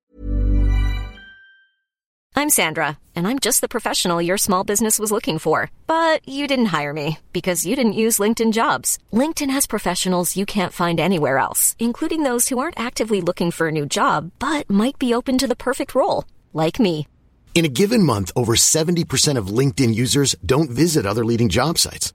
I'm Sandra, and I'm just the professional your small business was looking for. But you didn't hire me because you didn't use LinkedIn jobs. LinkedIn has professionals you can't find anywhere else, including those who aren't actively looking for a new job, but might be open to the perfect role, like me. In a given month, over 70% of LinkedIn users don't visit other leading job sites.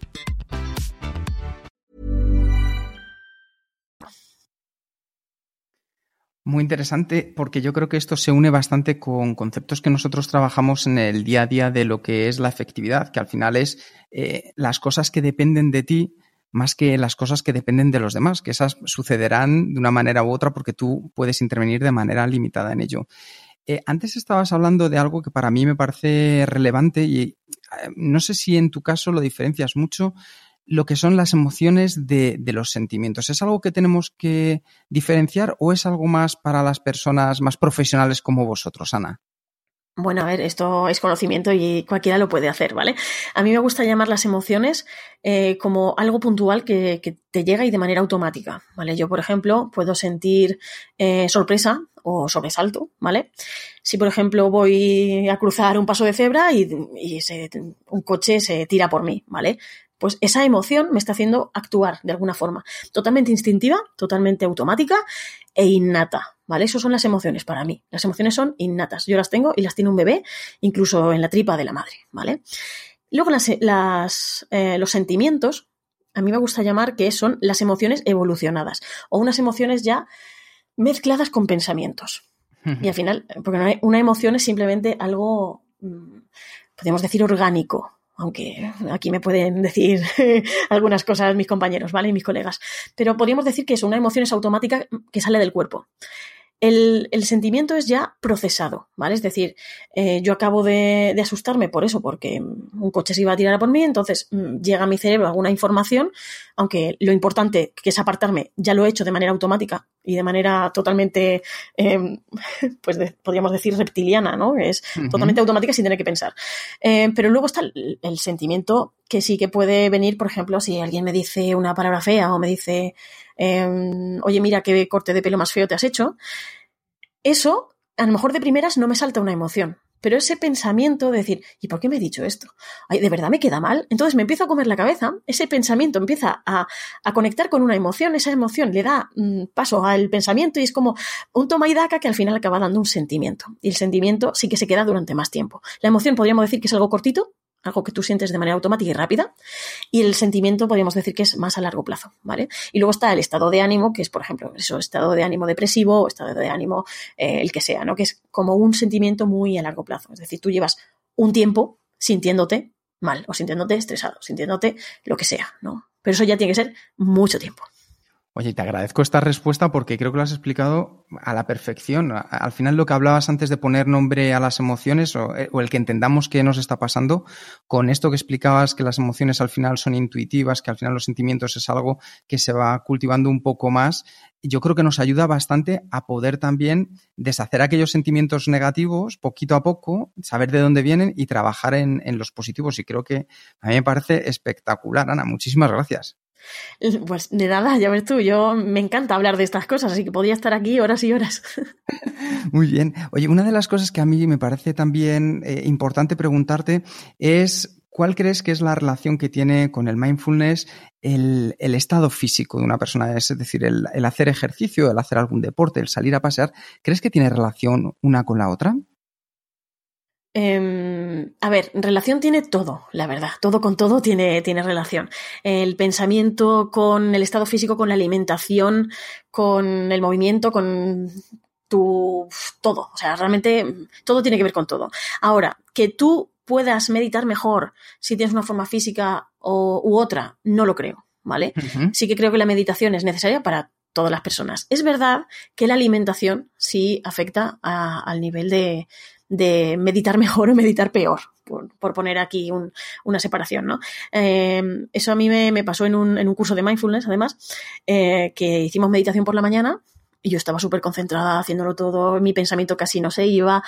Muy interesante porque yo creo que esto se une bastante con conceptos que nosotros trabajamos en el día a día de lo que es la efectividad, que al final es eh, las cosas que dependen de ti más que las cosas que dependen de los demás, que esas sucederán de una manera u otra porque tú puedes intervenir de manera limitada en ello. Eh, antes estabas hablando de algo que para mí me parece relevante y eh, no sé si en tu caso lo diferencias mucho lo que son las emociones de, los sentimientos. ¿Es algo que tenemos que diferenciar o es algo más para las personas más profesionales como vosotros, Ana? Bueno, a ver, esto es conocimiento y cualquiera lo puede hacer, ¿vale? A mí me gusta llamar las emociones eh, como algo puntual que, te llega y de manera automática, ¿vale? Yo, por ejemplo, puedo sentir eh, sorpresa o sobresalto, ¿vale? Si, por ejemplo, voy a cruzar un paso de cebra y, un coche se tira por mí, ¿vale? Pues esa emoción me está haciendo actuar de alguna forma. Totalmente instintiva, totalmente automática e innata, ¿vale? Esas son las emociones para mí. Las emociones son innatas. Yo las tengo y las tiene un bebé, incluso en la tripa de la madre, ¿vale? Luego las, eh, los sentimientos, a mí me gusta llamar que son las emociones evolucionadas o unas emociones ya mezcladas con pensamientos. Y al final, porque una emoción es simplemente algo, mm, podemos decir, orgánico, aunque aquí me pueden decir algunas cosas mis compañeros, ¿vale? Y mis colegas. Pero podríamos decir que es una emoción es automática que sale del cuerpo el, el, sentimiento es ya procesado, ¿vale? Es decir, eh, yo acabo de, de, asustarme por eso, porque un coche se iba a tirar a por mí, entonces mm, llega a mi cerebro alguna información, aunque lo importante que es apartarme, ya lo he hecho de manera automática y de manera totalmente, eh, pues de, podríamos decir reptiliana, ¿no? Es uh -huh. totalmente automática sin tener que pensar. Eh, pero luego está el, el sentimiento que sí que puede venir, por ejemplo, si alguien me dice una palabra fea o me dice eh, oye, mira qué corte de pelo más feo te has hecho, eso a lo mejor de primeras no me salta una emoción, pero ese pensamiento de decir, ¿y por qué me he dicho esto? Ay, ¿de verdad me queda mal? Entonces me empiezo a comer la cabeza, ese pensamiento empieza a, conectar con una emoción, esa emoción le da mm, paso al pensamiento y es como un toma y daca que al final acaba dando un sentimiento. Y el sentimiento sí que se queda durante más tiempo. La emoción podríamos decir que es algo cortito, algo que tú sientes de manera automática y rápida, y el sentimiento podríamos decir que es más a largo plazo, ¿vale? Y luego está el estado de ánimo, que es, por ejemplo, eso, estado de ánimo depresivo o estado de ánimo eh, el que sea, ¿no? Que es como un sentimiento muy a largo plazo. Es decir, tú llevas un tiempo sintiéndote mal o sintiéndote estresado, sintiéndote lo que sea, ¿no? Pero eso ya tiene que ser mucho tiempo. Oye, te agradezco esta respuesta porque creo que lo has explicado a la perfección. Al final lo que hablabas antes de poner nombre a las emociones o, eh, el que entendamos qué nos está pasando, con esto que explicabas que las emociones al final son intuitivas, que al final los sentimientos es algo que se va cultivando un poco más, yo creo que nos ayuda bastante a poder también deshacer aquellos sentimientos negativos poquito a poco, saber de dónde vienen y trabajar en, en los positivos. Y creo que a mí me parece espectacular, Ana. Muchísimas gracias. Pues de nada, ya ves tú, yo me encanta hablar de estas cosas, así que podría estar aquí horas y horas. Muy bien. Oye, una de las cosas que a mí me parece también eh, importante preguntarte es ¿Cuál crees que es la relación que tiene con el mindfulness el, estado físico de una persona? Es decir, el, el, hacer ejercicio, el hacer algún deporte, el salir a pasear. ¿Crees que tiene relación una con la otra? A ver, relación tiene todo, la verdad. Todo con todo tiene, tiene relación. El pensamiento con el estado físico, con la alimentación, con el movimiento, con tu todo. O sea, realmente todo tiene que ver con todo. Ahora, que tú puedas meditar mejor si tienes una forma física o, u otra, no lo creo, ¿vale? Sí que creo que la meditación es necesaria para todas las personas. Es verdad que la alimentación sí afecta al nivel de, de meditar mejor o meditar peor, por, poner aquí una separación, ¿no? Em, eso a mí me, pasó en un, curso de mindfulness, además, eh, que hicimos meditación por la mañana y yo estaba súper concentrada haciéndolo todo, mi pensamiento casi no se iba,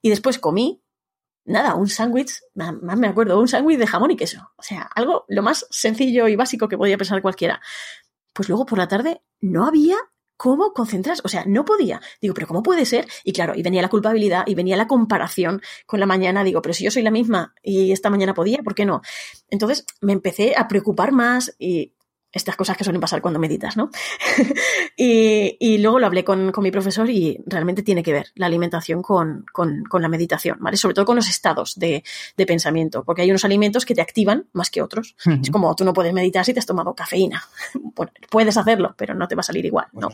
y después comí, nada, un sándwich, más me acuerdo, un sándwich de jamón y queso, o sea, algo lo más sencillo y básico que podía pensar cualquiera. Pues luego por la tarde no había ¿cómo concentras? O sea, no podía. Digo, pero ¿cómo puede ser? Y claro, y venía la culpabilidad y venía la comparación con la mañana. Digo, pero si yo soy la misma y esta mañana podía, ¿por qué no? Entonces me empecé a preocupar más y estas cosas que suelen pasar cuando meditas, ¿no? y, luego lo hablé con, mi profesor y realmente tiene que ver la alimentación con, la meditación, ¿vale? Sobre todo con los estados de, pensamiento, porque hay unos alimentos que te activan más que otros. Es como tú no puedes meditar si te has tomado cafeína. Bueno, puedes hacerlo, pero no te va a salir igual, ¿no?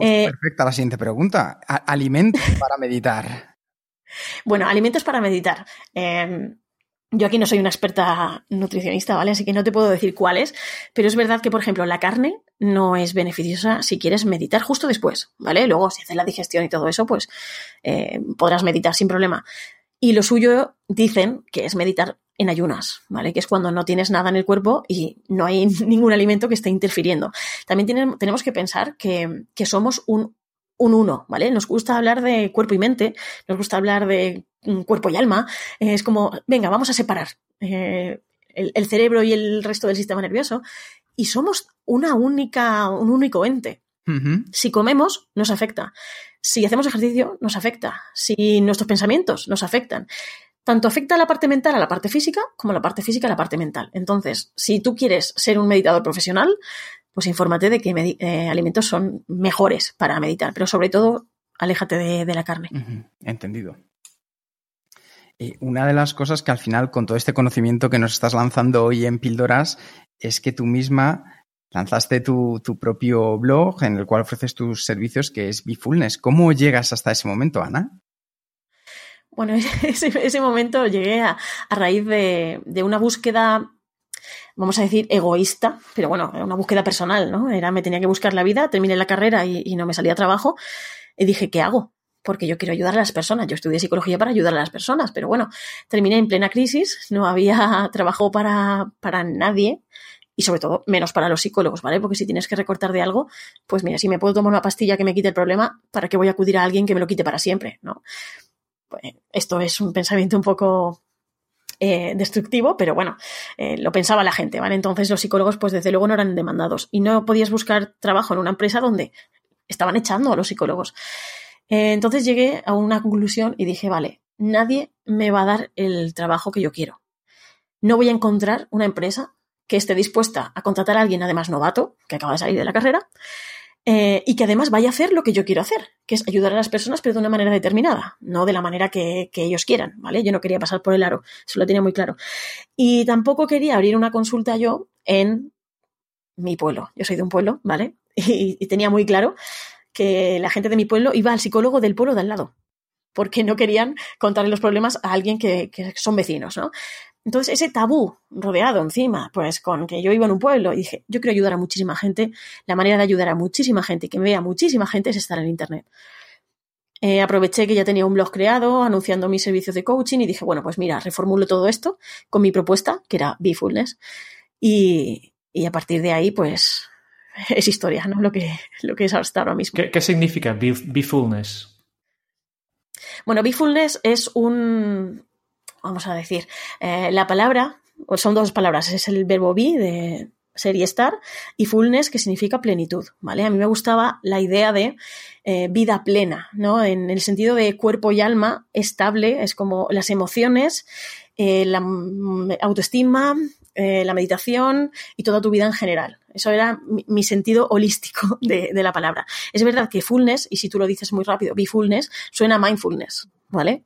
Eh, perfecta la siguiente pregunta. ¿Alimentos para meditar? Bueno, alimentos para meditar. Em, yo aquí no soy una experta nutricionista, ¿vale? Así que no te puedo decir cuáles, pero es verdad que, por ejemplo, la carne no es beneficiosa si quieres meditar justo después, ¿vale? Luego, si haces la digestión y todo eso, pues eh, podrás meditar sin problema. Y lo suyo dicen que es meditar en ayunas, ¿vale? Que es cuando no tienes nada en el cuerpo y no hay ningún alimento que esté interfiriendo. También tenemos que pensar que, que somos un un uno, ¿vale? Nos gusta hablar de cuerpo y mente, nos gusta hablar de mm, cuerpo y alma. es como, venga, vamos a separar eh, el, cerebro y el resto del sistema nervioso. Y somos una única, un único ente. Si comemos, nos afecta. Si hacemos ejercicio, nos afecta. Si nuestros pensamientos nos afectan. Tanto afecta a la parte mental a la parte física, como a la parte física a la parte mental. Entonces, si tú quieres ser un meditador profesional, pues infórmate de que eh, alimentos son mejores para meditar, pero sobre todo aléjate de, la carne. Entendido. Y una de las cosas que al final, con todo este conocimiento que nos estás lanzando hoy en Píldoras, es que tú misma lanzaste tu, propio blog en el cual ofreces tus servicios, que es Bifulness. ¿Cómo llegas hasta ese momento, Ana? Bueno, ese, ese momento llegué a, raíz de, de, una búsqueda vamos a decir, egoísta, pero bueno, una búsqueda personal, ¿no? Era, me tenía que buscar la vida, terminé la carrera y, no me salía trabajo, y dije, ¿qué hago? Porque yo quiero ayudar a las personas. Yo estudié psicología para ayudar a las personas, pero bueno, terminé en plena crisis, no había trabajo para, para nadie y sobre todo menos para los psicólogos, ¿vale? Porque si tienes que recortar de algo, pues mira, si me puedo tomar una pastilla que me quite el problema, ¿para qué voy a acudir a alguien que me lo quite para siempre? ¿no? Pues esto es un pensamiento un poco eh, destructivo, pero bueno, eh, lo pensaba la gente, ¿vale? Entonces los psicólogos, pues desde luego no eran demandados y no podías buscar trabajo en una empresa donde estaban echando a los psicólogos. Eh, entonces llegué a una conclusión y dije, vale, nadie me va a dar el trabajo que yo quiero. No voy a encontrar una empresa que esté dispuesta a contratar a alguien, además novato, que acaba de salir de la carrera, eh, y que además vaya a hacer lo que yo quiero hacer, que es ayudar a las personas, pero de una manera determinada, no de la manera que, ellos quieran, ¿vale? Yo no quería pasar por el aro, eso lo tenía muy claro. Y tampoco quería abrir una consulta yo en mi pueblo. Yo soy de un pueblo, ¿vale? Y, tenía muy claro que la gente de mi pueblo iba al psicólogo del pueblo de al lado, porque no querían contarle los problemas a alguien que, que son vecinos, ¿no? Entonces, ese tabú rodeado encima, pues con que yo iba en un pueblo y dije, yo quiero ayudar a muchísima gente, la manera de ayudar a muchísima gente y que me vea muchísima gente es estar en Internet. Eh, aproveché que ya tenía un blog creado anunciando mis servicios de coaching y dije, bueno, pues mira, reformulo todo esto con mi propuesta, que era Befulness, y, y a partir de ahí, pues es historia, ¿no? Lo que, lo que es hasta ahora mismo. ¿Qué, qué significa Befulness? Bueno, Befulness es un, vamos a decir, eh, la palabra, son dos palabras, es el verbo be de ser y estar, y fullness, que significa plenitud, ¿vale? A mí me gustaba la idea de eh, vida plena, ¿no? En el sentido de cuerpo y alma estable, es como las emociones, eh, la autoestima, la meditación y toda tu vida en general. Eso era mi, sentido holístico de, de, la palabra. Es verdad que fullness, y si tú lo dices muy rápido, be fullness, suena mindfulness, ¿vale?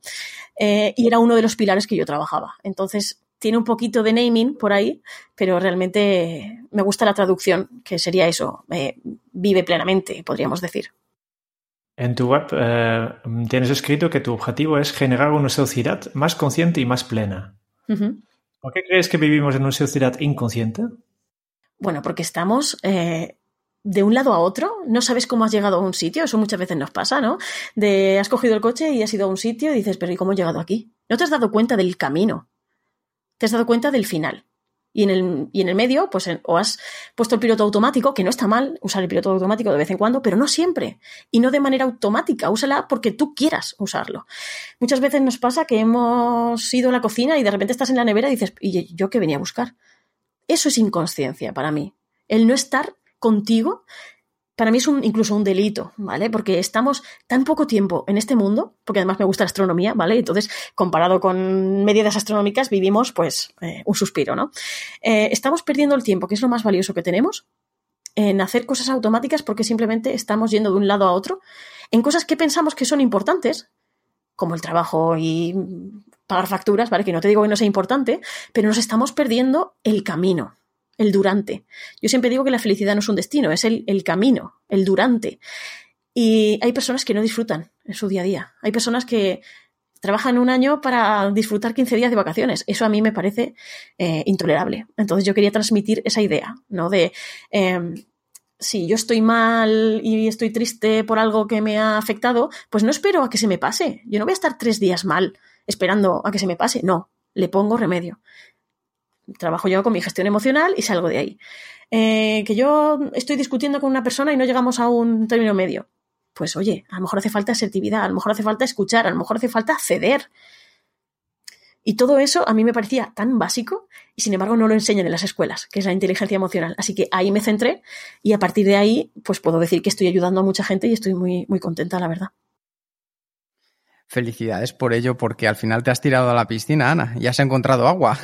Eh, y era uno de los pilares que yo trabajaba. Entonces, tiene un poquito de naming por ahí, pero realmente me gusta la traducción, que sería eso, eh, vive plenamente, podríamos decir. En tu web eh, tienes escrito que tu objetivo es generar una sociedad más consciente y más plena. ¿Por qué crees que vivimos en una sociedad inconsciente? Bueno, porque estamos de un lado a otro, no sabes cómo has llegado a un sitio, eso muchas veces nos pasa, ¿no? De has cogido el coche y has ido a un sitio y dices, pero ¿y cómo he llegado aquí? No te has dado cuenta del camino, te has dado cuenta del final. Y en el, y en el medio, pues o has puesto el piloto automático, que no está mal usar el piloto automático de vez en cuando, pero no siempre. Y no de manera automática, úsala porque tú quieras usarlo. Muchas veces nos pasa que hemos ido a la cocina y de repente estás en la nevera y dices, ¿y yo qué venía a buscar? Eso es inconsciencia para mí. El no estar contigo, para mí es un, incluso un delito, ¿vale? Porque estamos tan poco tiempo en este mundo, porque además me gusta la astronomía, ¿vale? Entonces, comparado con medidas astronómicas, vivimos, pues, eh, un suspiro, ¿no? Eh, estamos perdiendo el tiempo, que es lo más valioso que tenemos, en hacer cosas automáticas porque simplemente estamos yendo de un lado a otro, en cosas que pensamos que son importantes, como el trabajo y pagar facturas, ¿vale? Que no te digo que no sea importante, pero nos estamos perdiendo el camino el durante. Yo siempre digo que la felicidad no es un destino, es el, camino, el durante. Y hay personas que no disfrutan en su día a día. Hay personas que trabajan un año para disfrutar 15 días de vacaciones. Eso a mí me parece eh, intolerable. Entonces yo quería transmitir esa idea, ¿no? De em, si yo estoy mal y estoy triste por algo que me ha afectado, pues no espero a que se me pase. Yo no voy a estar tres días mal esperando a que se me pase. No, le pongo remedio trabajo yo con mi gestión emocional y salgo de ahí. Eh, que yo estoy discutiendo con una persona y no llegamos a un término medio. Pues oye, a lo mejor hace falta asertividad, a lo mejor hace falta escuchar, a lo mejor hace falta ceder. Y todo eso a mí me parecía tan básico y sin embargo no lo enseñan en las escuelas, que es la inteligencia emocional. Así que ahí me centré y a partir de ahí pues puedo decir que estoy ayudando a mucha gente y estoy muy, muy contenta, la verdad. Felicidades por ello, porque al final te has tirado a la piscina, Ana, y has encontrado agua.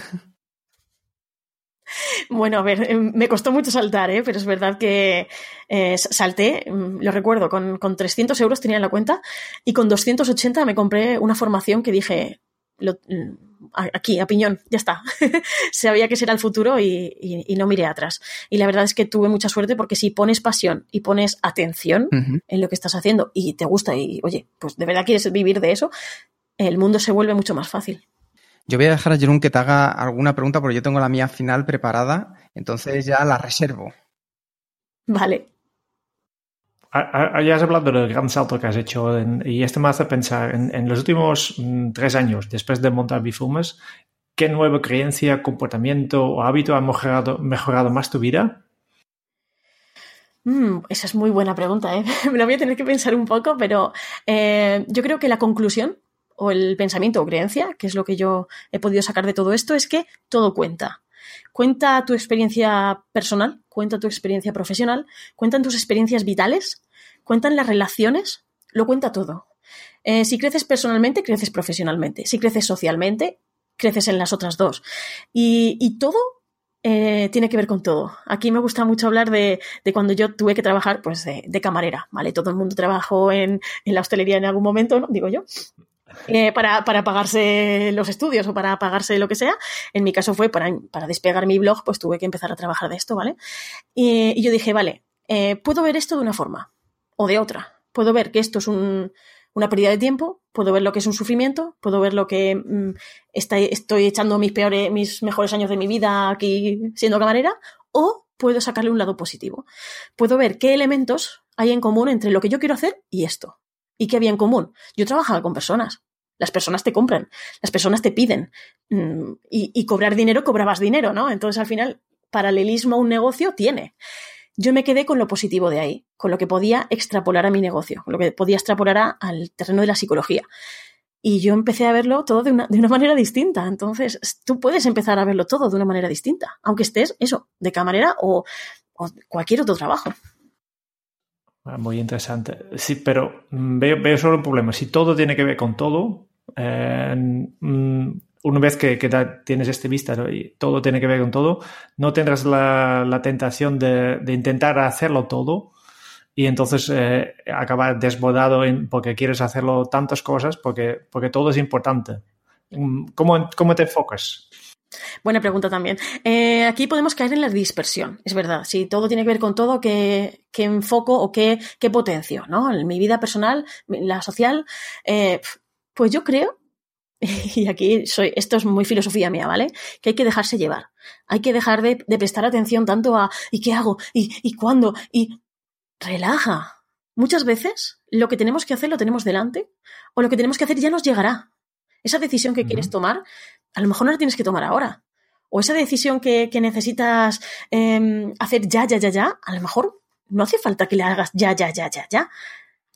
Bueno, a ver, em, me costó mucho saltar, ¿eh? pero es verdad que eh, salté, mm, lo recuerdo, con, con, 300 euros tenía en la cuenta y con 280 me compré una formación que dije, mm, aquí, a piñón, ya está. Sabía que será el futuro y, no miré atrás. Y la verdad es que tuve mucha suerte porque si pones pasión y pones atención en lo que estás haciendo y te gusta y, oye, pues de verdad quieres vivir de eso, el mundo se vuelve mucho más fácil. Yo voy a dejar a Jerón que te haga alguna pregunta porque yo tengo la mía final preparada, entonces ya la reservo. Vale. Ya has hablado del gran salto que has hecho y esto me hace pensar en, los últimos mm, tres años, después de montar Bifumes, ¿qué nueva creencia, comportamiento o hábito ha mejorado, mejorado más tu vida? Mm, esa es muy buena pregunta, ¿eh? me la voy a tener que pensar un poco, pero eh, yo creo que la conclusión o el pensamiento o creencia, que es lo que yo he podido sacar de todo esto, es que todo cuenta. Cuenta tu experiencia personal, cuenta tu experiencia profesional, cuentan tus experiencias vitales, cuentan las relaciones, lo cuenta todo. Eh, si creces personalmente, creces profesionalmente. Si creces socialmente, creces en las otras dos. Y, todo eh, tiene que ver con todo. Aquí me gusta mucho hablar de, cuando yo tuve que trabajar pues de, camarera, ¿vale? Todo el mundo trabajó en, la hostelería en algún momento, ¿no? Digo yo. Eh, para, pagarse los estudios o para pagarse lo que sea. En mi caso fue para, para despegar mi blog, pues tuve que empezar a trabajar de esto, ¿vale? Y, yo dije, vale, puedo ver esto de una forma o de otra. Puedo ver que esto es un, una pérdida de tiempo, puedo ver lo que es un sufrimiento, puedo ver lo que mm, estoy echando mis peores, mis mejores años de mi vida aquí siendo camarera, o puedo sacarle un lado positivo. Puedo ver qué elementos hay en común entre lo que yo quiero hacer y esto. ¿Y qué había en común? Yo trabajaba con personas. Las personas te compran, las personas te piden. Mm, y, cobrar dinero, cobrabas dinero, ¿no? Entonces, al final, paralelismo a un negocio tiene yo me quedé con lo positivo de ahí, con lo que podía extrapolar a mi negocio, con lo que podía extrapolar al terreno de la psicología. Y yo empecé a verlo todo de una, manera distinta. Entonces, tú puedes empezar a verlo todo de una manera distinta, aunque estés, eso, de camarera o, cualquier otro trabajo. Ah, muy interesante. Sí, pero veo, solo un problema. Si todo tiene que ver con todo, eh, mm, una vez que, tienes este vista y todo tiene que ver con todo, no tendrás la, tentación de, intentar hacerlo todo y entonces eh, acabar desbordado en, porque quieres hacerlo tantas cosas, porque, porque todo es importante. Mm, ¿Cómo, cómo te enfocas? Buena pregunta también. Eh, aquí podemos caer en la dispersión, es verdad. Si todo tiene que ver con todo, ¿qué, enfoco o qué, qué potencio? ¿no? En mi vida personal, la social, eh, pues yo creo y aquí soy, esto es muy filosofía mía, ¿vale? Que hay que dejarse llevar. Hay que dejar de, prestar atención tanto a ¿y qué hago? ¿y, y cuándo? Y relaja. Muchas veces lo que tenemos que hacer lo tenemos delante o lo que tenemos que hacer ya nos llegará. Esa decisión que quieres tomar, a lo mejor no la tienes que tomar ahora. O esa decisión que, necesitas em, hacer ya, ya, ya, ya, a lo mejor no hace falta que le hagas ya, ya, ya, ya, ya.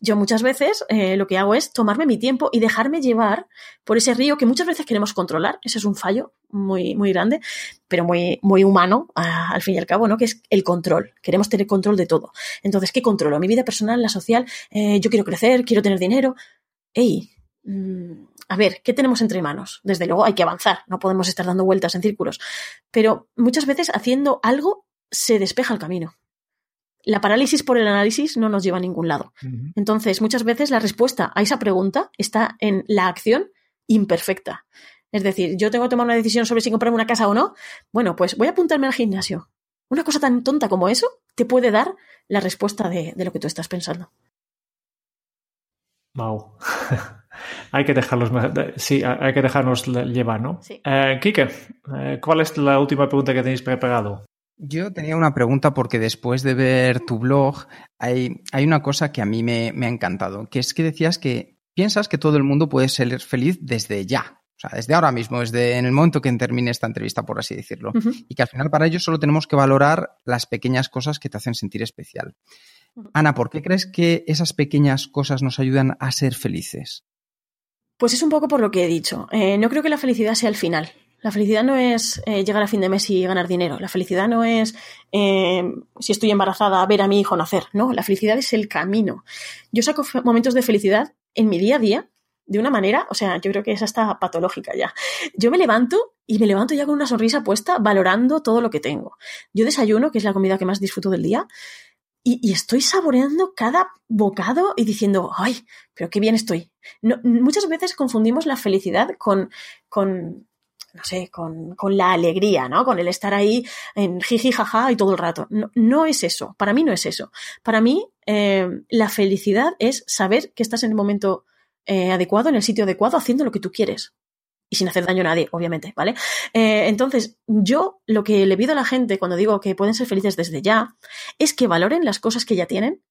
Yo muchas veces eh, lo que hago es tomarme mi tiempo y dejarme llevar por ese río que muchas veces queremos controlar. Ese es un fallo muy, muy grande, pero muy, muy humano al fin y al cabo, ¿no? Que es el control. Queremos tener control de todo. Entonces, ¿qué controlo? Mi vida personal, la social, eh, yo quiero crecer, quiero tener dinero. ¡Ey! Mm, a ver, ¿qué tenemos entre manos? Desde luego hay que avanzar, no podemos estar dando vueltas en círculos. Pero muchas veces haciendo algo se despeja el camino la parálisis por el análisis no nos lleva a ningún lado. Entonces, muchas veces la respuesta a esa pregunta está en la acción imperfecta. Es decir, yo tengo que tomar una decisión sobre si comprarme una casa o no. Bueno, pues voy a apuntarme al gimnasio. Una cosa tan tonta como eso te puede dar la respuesta de, lo que tú estás pensando. Wow. hay que dejarlos, sí, hay que dejarnos llevar, ¿no? Sí. Eh, Kike, eh, ¿cuál es la última pregunta que tenéis preparado? Yo tenía una pregunta porque después de ver tu blog hay, hay una cosa que a mí me, ha encantado, que es que decías que piensas que todo el mundo puede ser feliz desde ya, o sea, desde ahora mismo, desde en el momento que termine esta entrevista, por así decirlo. Y que al final para ello solo tenemos que valorar las pequeñas cosas que te hacen sentir especial. Ana, ¿por qué crees que esas pequeñas cosas nos ayudan a ser felices? Pues es un poco por lo que he dicho. Eh, no creo que la felicidad sea el final. La felicidad no es eh, llegar a fin de mes y ganar dinero. La felicidad no es, eh, si estoy embarazada, ver a mi hijo nacer. No, la felicidad es el camino. Yo saco momentos de felicidad en mi día a día de una manera, o sea, yo creo que es hasta patológica ya. Yo me levanto y me levanto ya con una sonrisa puesta, valorando todo lo que tengo. Yo desayuno, que es la comida que más disfruto del día, y, estoy saboreando cada bocado y diciendo, ay, pero qué bien estoy. muchas veces confundimos la felicidad con, con no sé, con, la alegría, ¿no? Con el estar ahí en jiji, jaja y todo el rato. No, es eso. Para mí no es eso. Para mí, eh, la felicidad es saber que estás en el momento eh, adecuado, en el sitio adecuado, haciendo lo que tú quieres. Y sin hacer daño a nadie, obviamente, ¿vale? Eh, entonces, yo lo que le pido a la gente cuando digo que pueden ser felices desde ya es que valoren las cosas que ya tienen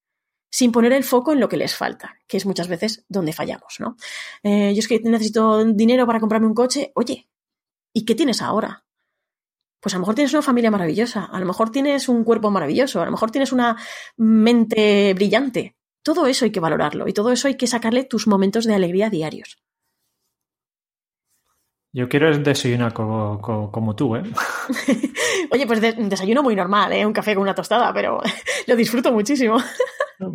sin poner el foco en lo que les falta, que es muchas veces donde fallamos, ¿no? yo es que necesito dinero para comprarme un coche, oye, ¿Y qué tienes ahora? Pues a lo mejor tienes una familia maravillosa, a lo mejor tienes un cuerpo maravilloso, a lo mejor tienes una mente brillante. Todo eso hay que valorarlo y todo eso hay que sacarle tus momentos de alegría diarios. Yo quiero desayunar como, tú, ¿eh? Oye, pues desayuno muy normal, ¿eh? Un café con una tostada, pero lo disfruto muchísimo.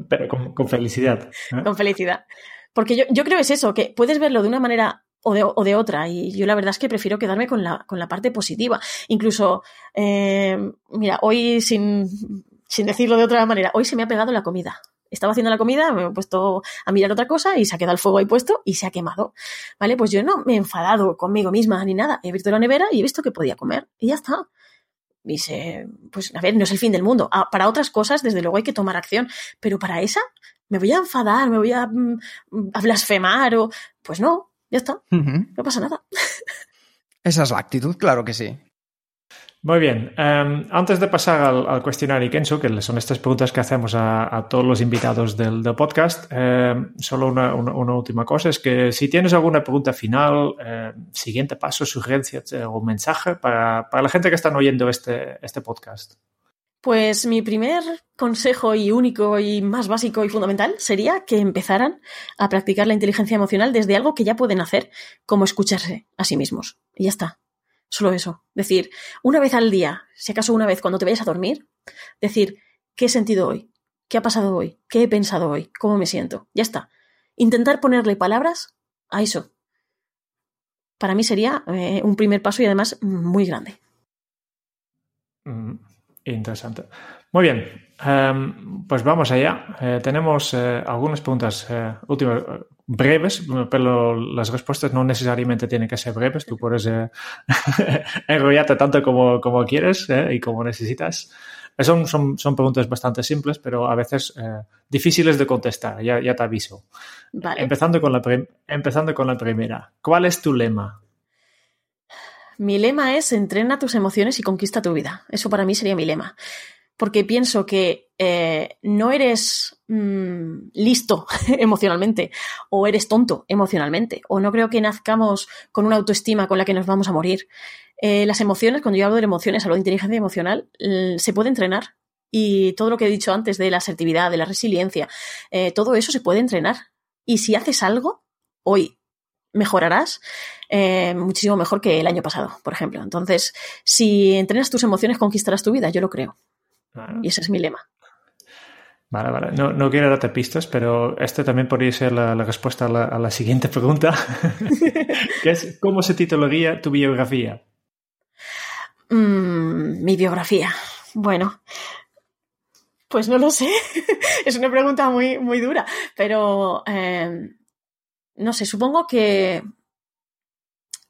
pero con, felicidad. ¿eh? Con felicidad. Porque yo, yo creo que es eso, que puedes verlo de una manera o de, o de, otra. Y yo la verdad es que prefiero quedarme con la, con la parte positiva. Incluso, eh, mira, hoy sin, sin decirlo de otra manera, hoy se me ha pegado la comida. Estaba haciendo la comida, me he puesto a mirar otra cosa y se ha quedado el fuego ahí puesto y se ha quemado. ¿Vale? Pues yo no me he enfadado conmigo misma ni nada. He abierto la nevera y he visto que podía comer y ya está. Dice, pues a ver, no es el fin del mundo. Ah, para otras cosas, desde luego hay que tomar acción, pero para esa, me voy a enfadar, me voy a, a blasfemar o... Pues no, ya está. Uh -huh. No pasa nada. Esa es la actitud, claro que sí. Muy bien. Um, antes de pasar al, al, cuestionario Kenzo, que son estas preguntas que hacemos a, todos los invitados del, podcast, eh, solo una, última cosa es que si tienes alguna pregunta final, eh, siguiente paso, sugerencia o mensaje para, para, la gente que están oyendo este, este podcast. Pues mi primer consejo y único y más básico y fundamental sería que empezaran a practicar la inteligencia emocional desde algo que ya pueden hacer, como escucharse a sí mismos. Y ya está. Solo eso. Decir, una vez al día, si acaso una vez cuando te vayas a dormir, decir, ¿qué he sentido hoy? ¿Qué ha pasado hoy? ¿Qué he pensado hoy? ¿Cómo me siento? Ya está. Intentar ponerle palabras a eso. Para mí sería eh, un primer paso y además muy grande. Mm, interesante. Muy bien, um, pues vamos allá. Eh, tenemos eh, algunas preguntas últimas, breves, pero las respuestas no necesariamente tienen que ser breves. Tú puedes eh, enrollarte tanto como, como quieres eh, y como necesitas. Son, son, son, preguntas bastante simples, pero a veces eh, difíciles de contestar, ya, ya te aviso. Vale. Empezando, con la empezando con la primera. ¿Cuál es tu lema? Mi lema es entrena tus emociones y conquista tu vida. Eso para mí sería mi lema porque pienso que eh, no eres mmm, listo emocionalmente o eres tonto emocionalmente o no creo que nazcamos con una autoestima con la que nos vamos a morir. Eh, las emociones, cuando yo hablo de emociones, hablo de inteligencia emocional, se puede entrenar y todo lo que he dicho antes de la asertividad, de la resiliencia, eh, todo eso se puede entrenar. Y si haces algo hoy, mejorarás muchísimo mejor que el año pasado, por ejemplo. Entonces, si entrenas tus emociones, conquistarás tu vida, yo lo creo. Y ese es mi lema. Vale, vale. No, no, quiero darte pistas, pero este también podría ser la, la respuesta a la, a la, siguiente pregunta, que es ¿cómo se titularía tu biografía? Mm, mi biografía. Bueno, pues no lo sé. es una pregunta muy, muy dura, pero eh, no sé, supongo que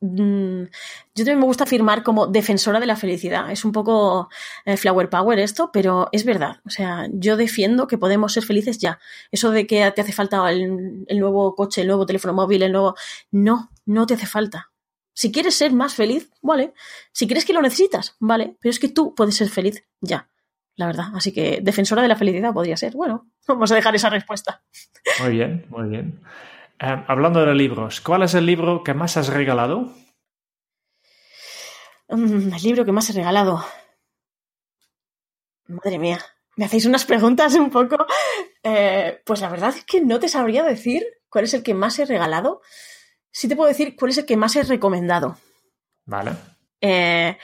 Mm, yo también me gusta afirmar como defensora de la felicidad. Es un poco eh, flower power esto, pero es verdad. O sea, yo defiendo que podemos ser felices ya. Eso de que te hace falta el, nuevo coche, el nuevo teléfono móvil, el nuevo... No, no te hace falta. Si quieres ser más feliz, vale. Si crees que lo necesitas, vale. Pero es que tú puedes ser feliz ya. La verdad. Así que defensora de la felicidad podría ser. Bueno, vamos a dejar esa respuesta. Muy bien, muy bien. Eh, hablando de libros, ¿cuál es el libro que más has regalado? Mm, el libro que más he regalado. Madre mía, me hacéis unas preguntas un poco. Eh, pues la verdad es que no te sabría decir cuál es el que más he regalado. Sí te puedo decir cuál es el que más he recomendado. Vale. Eh,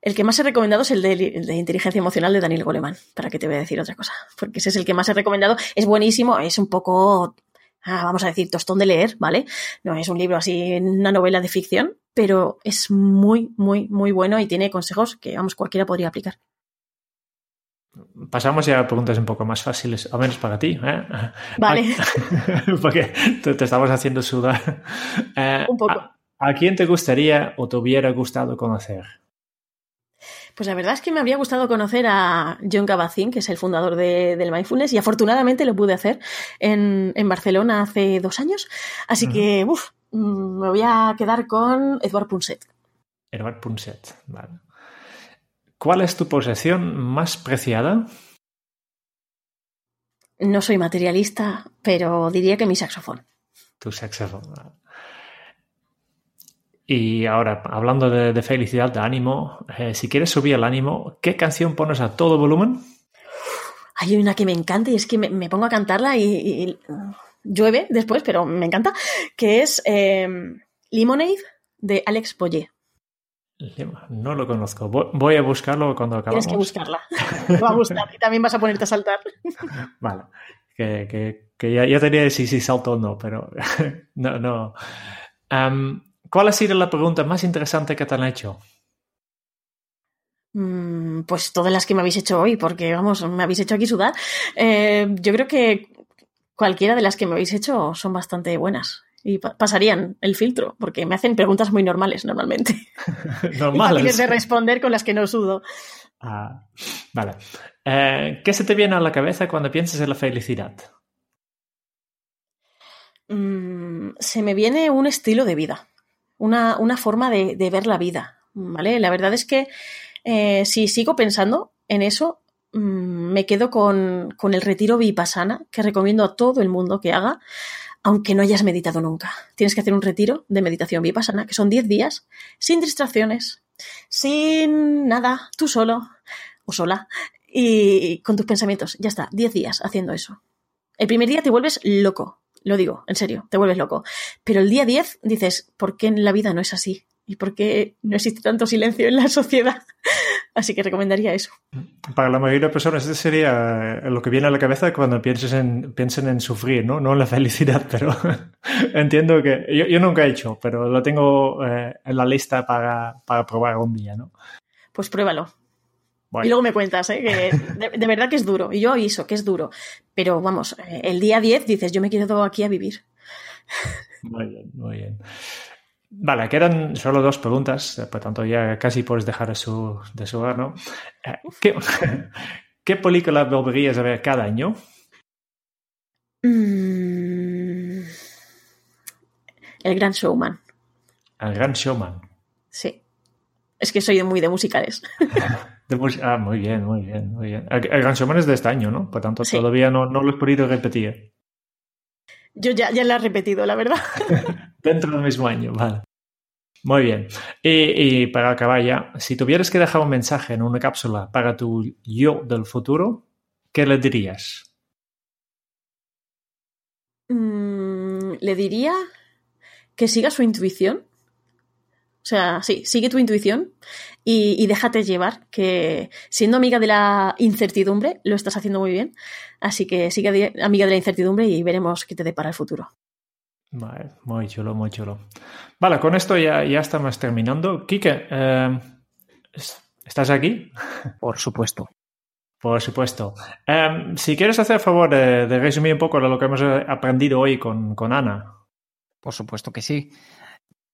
el que más he recomendado es el de, el de, inteligencia emocional de Daniel Goleman. ¿Para qué te voy a decir otra cosa? Porque ese es el que más he recomendado. Es buenísimo, es un poco ah, vamos a decir, tostón de leer, ¿vale? No es un libro así, una novela de ficción, pero es muy, muy, muy bueno y tiene consejos que, vamos, cualquiera podría aplicar. Pasamos ya a preguntas un poco más fáciles, al menos para ti. ¿eh? Vale. Porque te, te, estamos haciendo sudar. Eh, un poco. A, ¿A quién te gustaría o te hubiera gustado conocer? Pues la verdad es que me habría gustado conocer a John Kabat-Zinn, que es el fundador de, del mindfulness, y afortunadamente lo pude hacer en, en Barcelona hace dos años. Así uh -huh. que, uff, me voy a quedar con Edward Punset. Edward Punset, vale. ¿Cuál es tu posesión más preciada? No soy materialista, pero diría que mi saxofón. Tu saxofón. Y ahora, hablando de, de felicidad, de ánimo, eh, si quieres subir el ánimo, ¿qué canción pones a todo volumen? Hay una que me encanta y es que me, me pongo a cantarla y, y, y, llueve después, pero me encanta, que es eh, Lemonade de Alex Boyer. No lo conozco. Voy a buscarlo cuando acabamos. Tienes que buscarla. Va a gustar y también vas a ponerte a saltar. Vale. que, que, ya, ya, tenía si, si salto o no, pero no, no. ¿Cuál ha sido la pregunta más interesante que te han hecho? Mm, pues todas las que me habéis hecho hoy, porque vamos, me habéis hecho aquí sudar. Eh, yo creo que cualquiera de las que me habéis hecho son bastante buenas y pasarían el filtro, porque me hacen preguntas muy normales normalmente. normales. De responder con las que no sudo. Ah, vale. Eh, ¿Qué se te viene a la cabeza cuando piensas en la felicidad? Mm, se me viene un estilo de vida, una, una forma de, de, ver la vida. ¿vale? La verdad es que eh, si sigo pensando en eso, mm, me quedo con, con el retiro vipassana, que recomiendo a todo el mundo que haga, aunque no hayas meditado nunca. Tienes que hacer un retiro de meditación vipassana, que son 10 días, sin distracciones, sin nada, tú solo o sola, y con tus pensamientos. Ya está, 10 días haciendo eso. El primer día te vuelves loco, lo digo, en serio, te vuelves loco. Pero el día 10 dices, ¿por qué en la vida no es así? ¿Y por qué no existe tanto silencio en la sociedad? Así que recomendaría eso. Para la mayoría de personas, este sería lo que viene a la cabeza cuando pienses en, piensen en sufrir, ¿no? No en la felicidad, pero entiendo que yo, nunca he hecho, pero lo tengo eh, en la lista para, para, probar un día, ¿no? Pues pruébalo. Y luego me cuentas, ¿eh? que de, verdad que es duro. Y yo aviso que es duro. Pero vamos, eh, el día 10 dices, yo me quedo aquí a vivir. Muy bien, muy bien. Vale, quedan solo dos preguntas, por tanto ya casi puedes dejar de su, de su hogar, ¿no? Eh, ¿Qué, ¿Qué, película volverías a ver cada año? Mm, el Gran Showman. El Gran Showman. Sí. Es que soy muy de musicales. ah, muy bien, muy bien, muy bien. El, Gran Showman es de este año, ¿no? Por tanto, todavía no, no lo he podido repetir. Yo ya, ya la he repetido, la verdad. Dentro del mismo año, vale. Muy bien. Y, para acabar ya, si tuvieras que dejar un mensaje en una cápsula para tu yo del futuro, ¿qué le dirías? Mm, le diría que siga su intuición o sea, sí, sigue tu intuición y, déjate llevar, que siendo amiga de la incertidumbre, lo estás haciendo muy bien. Así que sigue amiga de la incertidumbre y veremos qué te depara el futuro. Vale, muy chulo, muy chulo. Vale, con esto ya, ya estamos terminando. Kike, eh, ¿estás aquí? Por supuesto. Por supuesto. Eh, si quieres hacer el favor de, resumir un poco lo que hemos aprendido hoy con, con Ana. Por supuesto que sí.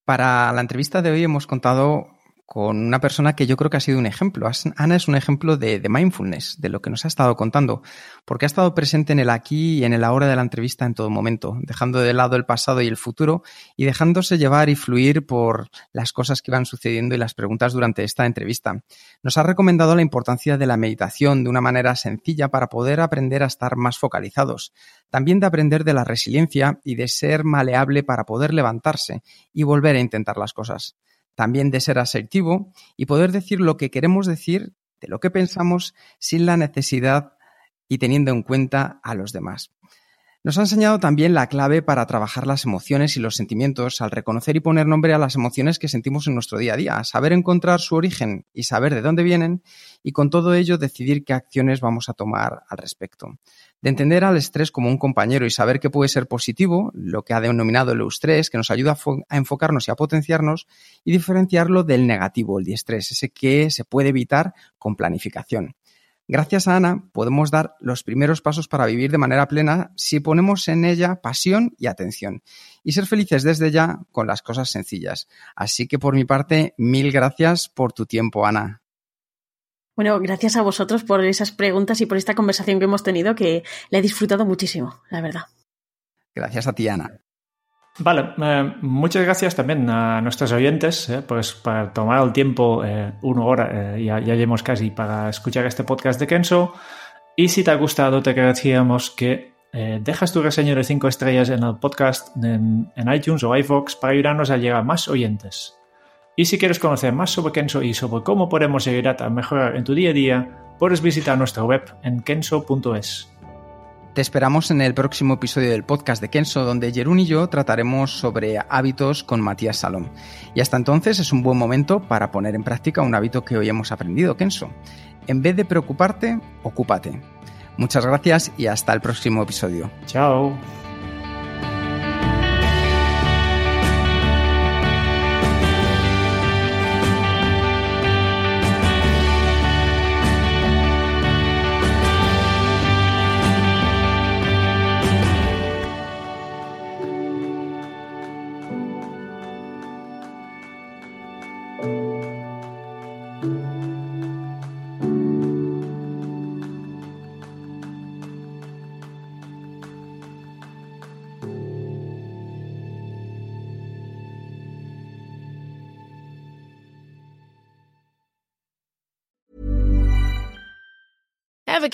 Para la entrevista de hoy hemos contado con una persona que yo creo que ha sido un ejemplo. Ana es un ejemplo de, mindfulness, de lo que nos ha estado contando, porque ha estado presente en el aquí y en el ahora de la entrevista en todo momento, dejando de lado el pasado y el futuro y dejándose llevar y fluir por las cosas que van sucediendo y las preguntas durante esta entrevista. Nos ha recomendado la importancia de la meditación de una manera sencilla para poder aprender a estar más focalizados, también de aprender de la resiliencia y de ser maleable para poder levantarse y volver a intentar las cosas también de ser asertivo y poder decir lo que queremos decir, de lo que pensamos, sin la necesidad y teniendo en cuenta a los demás. Nos ha enseñado también la clave para trabajar las emociones y los sentimientos al reconocer y poner nombre a las emociones que sentimos en nuestro día a día, saber encontrar su origen y saber de dónde vienen y con todo ello decidir qué acciones vamos a tomar al respecto de entender al estrés como un compañero y saber que puede ser positivo, lo que ha denominado el eustrés, que nos ayuda a, enfocarnos y a potenciarnos, y diferenciarlo del negativo, el diestrés, ese que se puede evitar con planificación. Gracias a Ana podemos dar los primeros pasos para vivir de manera plena si ponemos en ella pasión y atención y ser felices desde ya con las cosas sencillas. Así que por mi parte, mil gracias por tu tiempo, Ana. Bueno, gracias a vosotros por esas preguntas y por esta conversación que hemos tenido, que la he disfrutado muchísimo, la verdad. Gracias a ti, Ana. Vale, eh, muchas gracias también a nuestros oyentes eh, pues para tomar el tiempo, eh, una hora, ya, ya llevamos casi, para escuchar este podcast de Kenso. Y si te ha gustado, te agradeceríamos que dejas tu reseña de 5 estrellas en el podcast en, en iTunes o iVoox para ayudarnos a llegar a más oyentes. Y si quieres conocer más sobre Kenso y sobre cómo podemos ayudarte a mejorar en tu día a día, puedes visitar nuestra web en kenso.es. Te esperamos en el próximo episodio del podcast de Kenso, donde Jerún y yo trataremos sobre hábitos con Matías Salom. Y hasta entonces es un buen momento para poner en práctica un hábito que hoy hemos aprendido, Kenso. En vez de preocuparte, ocúpate. Muchas gracias y hasta el próximo episodio. Chao.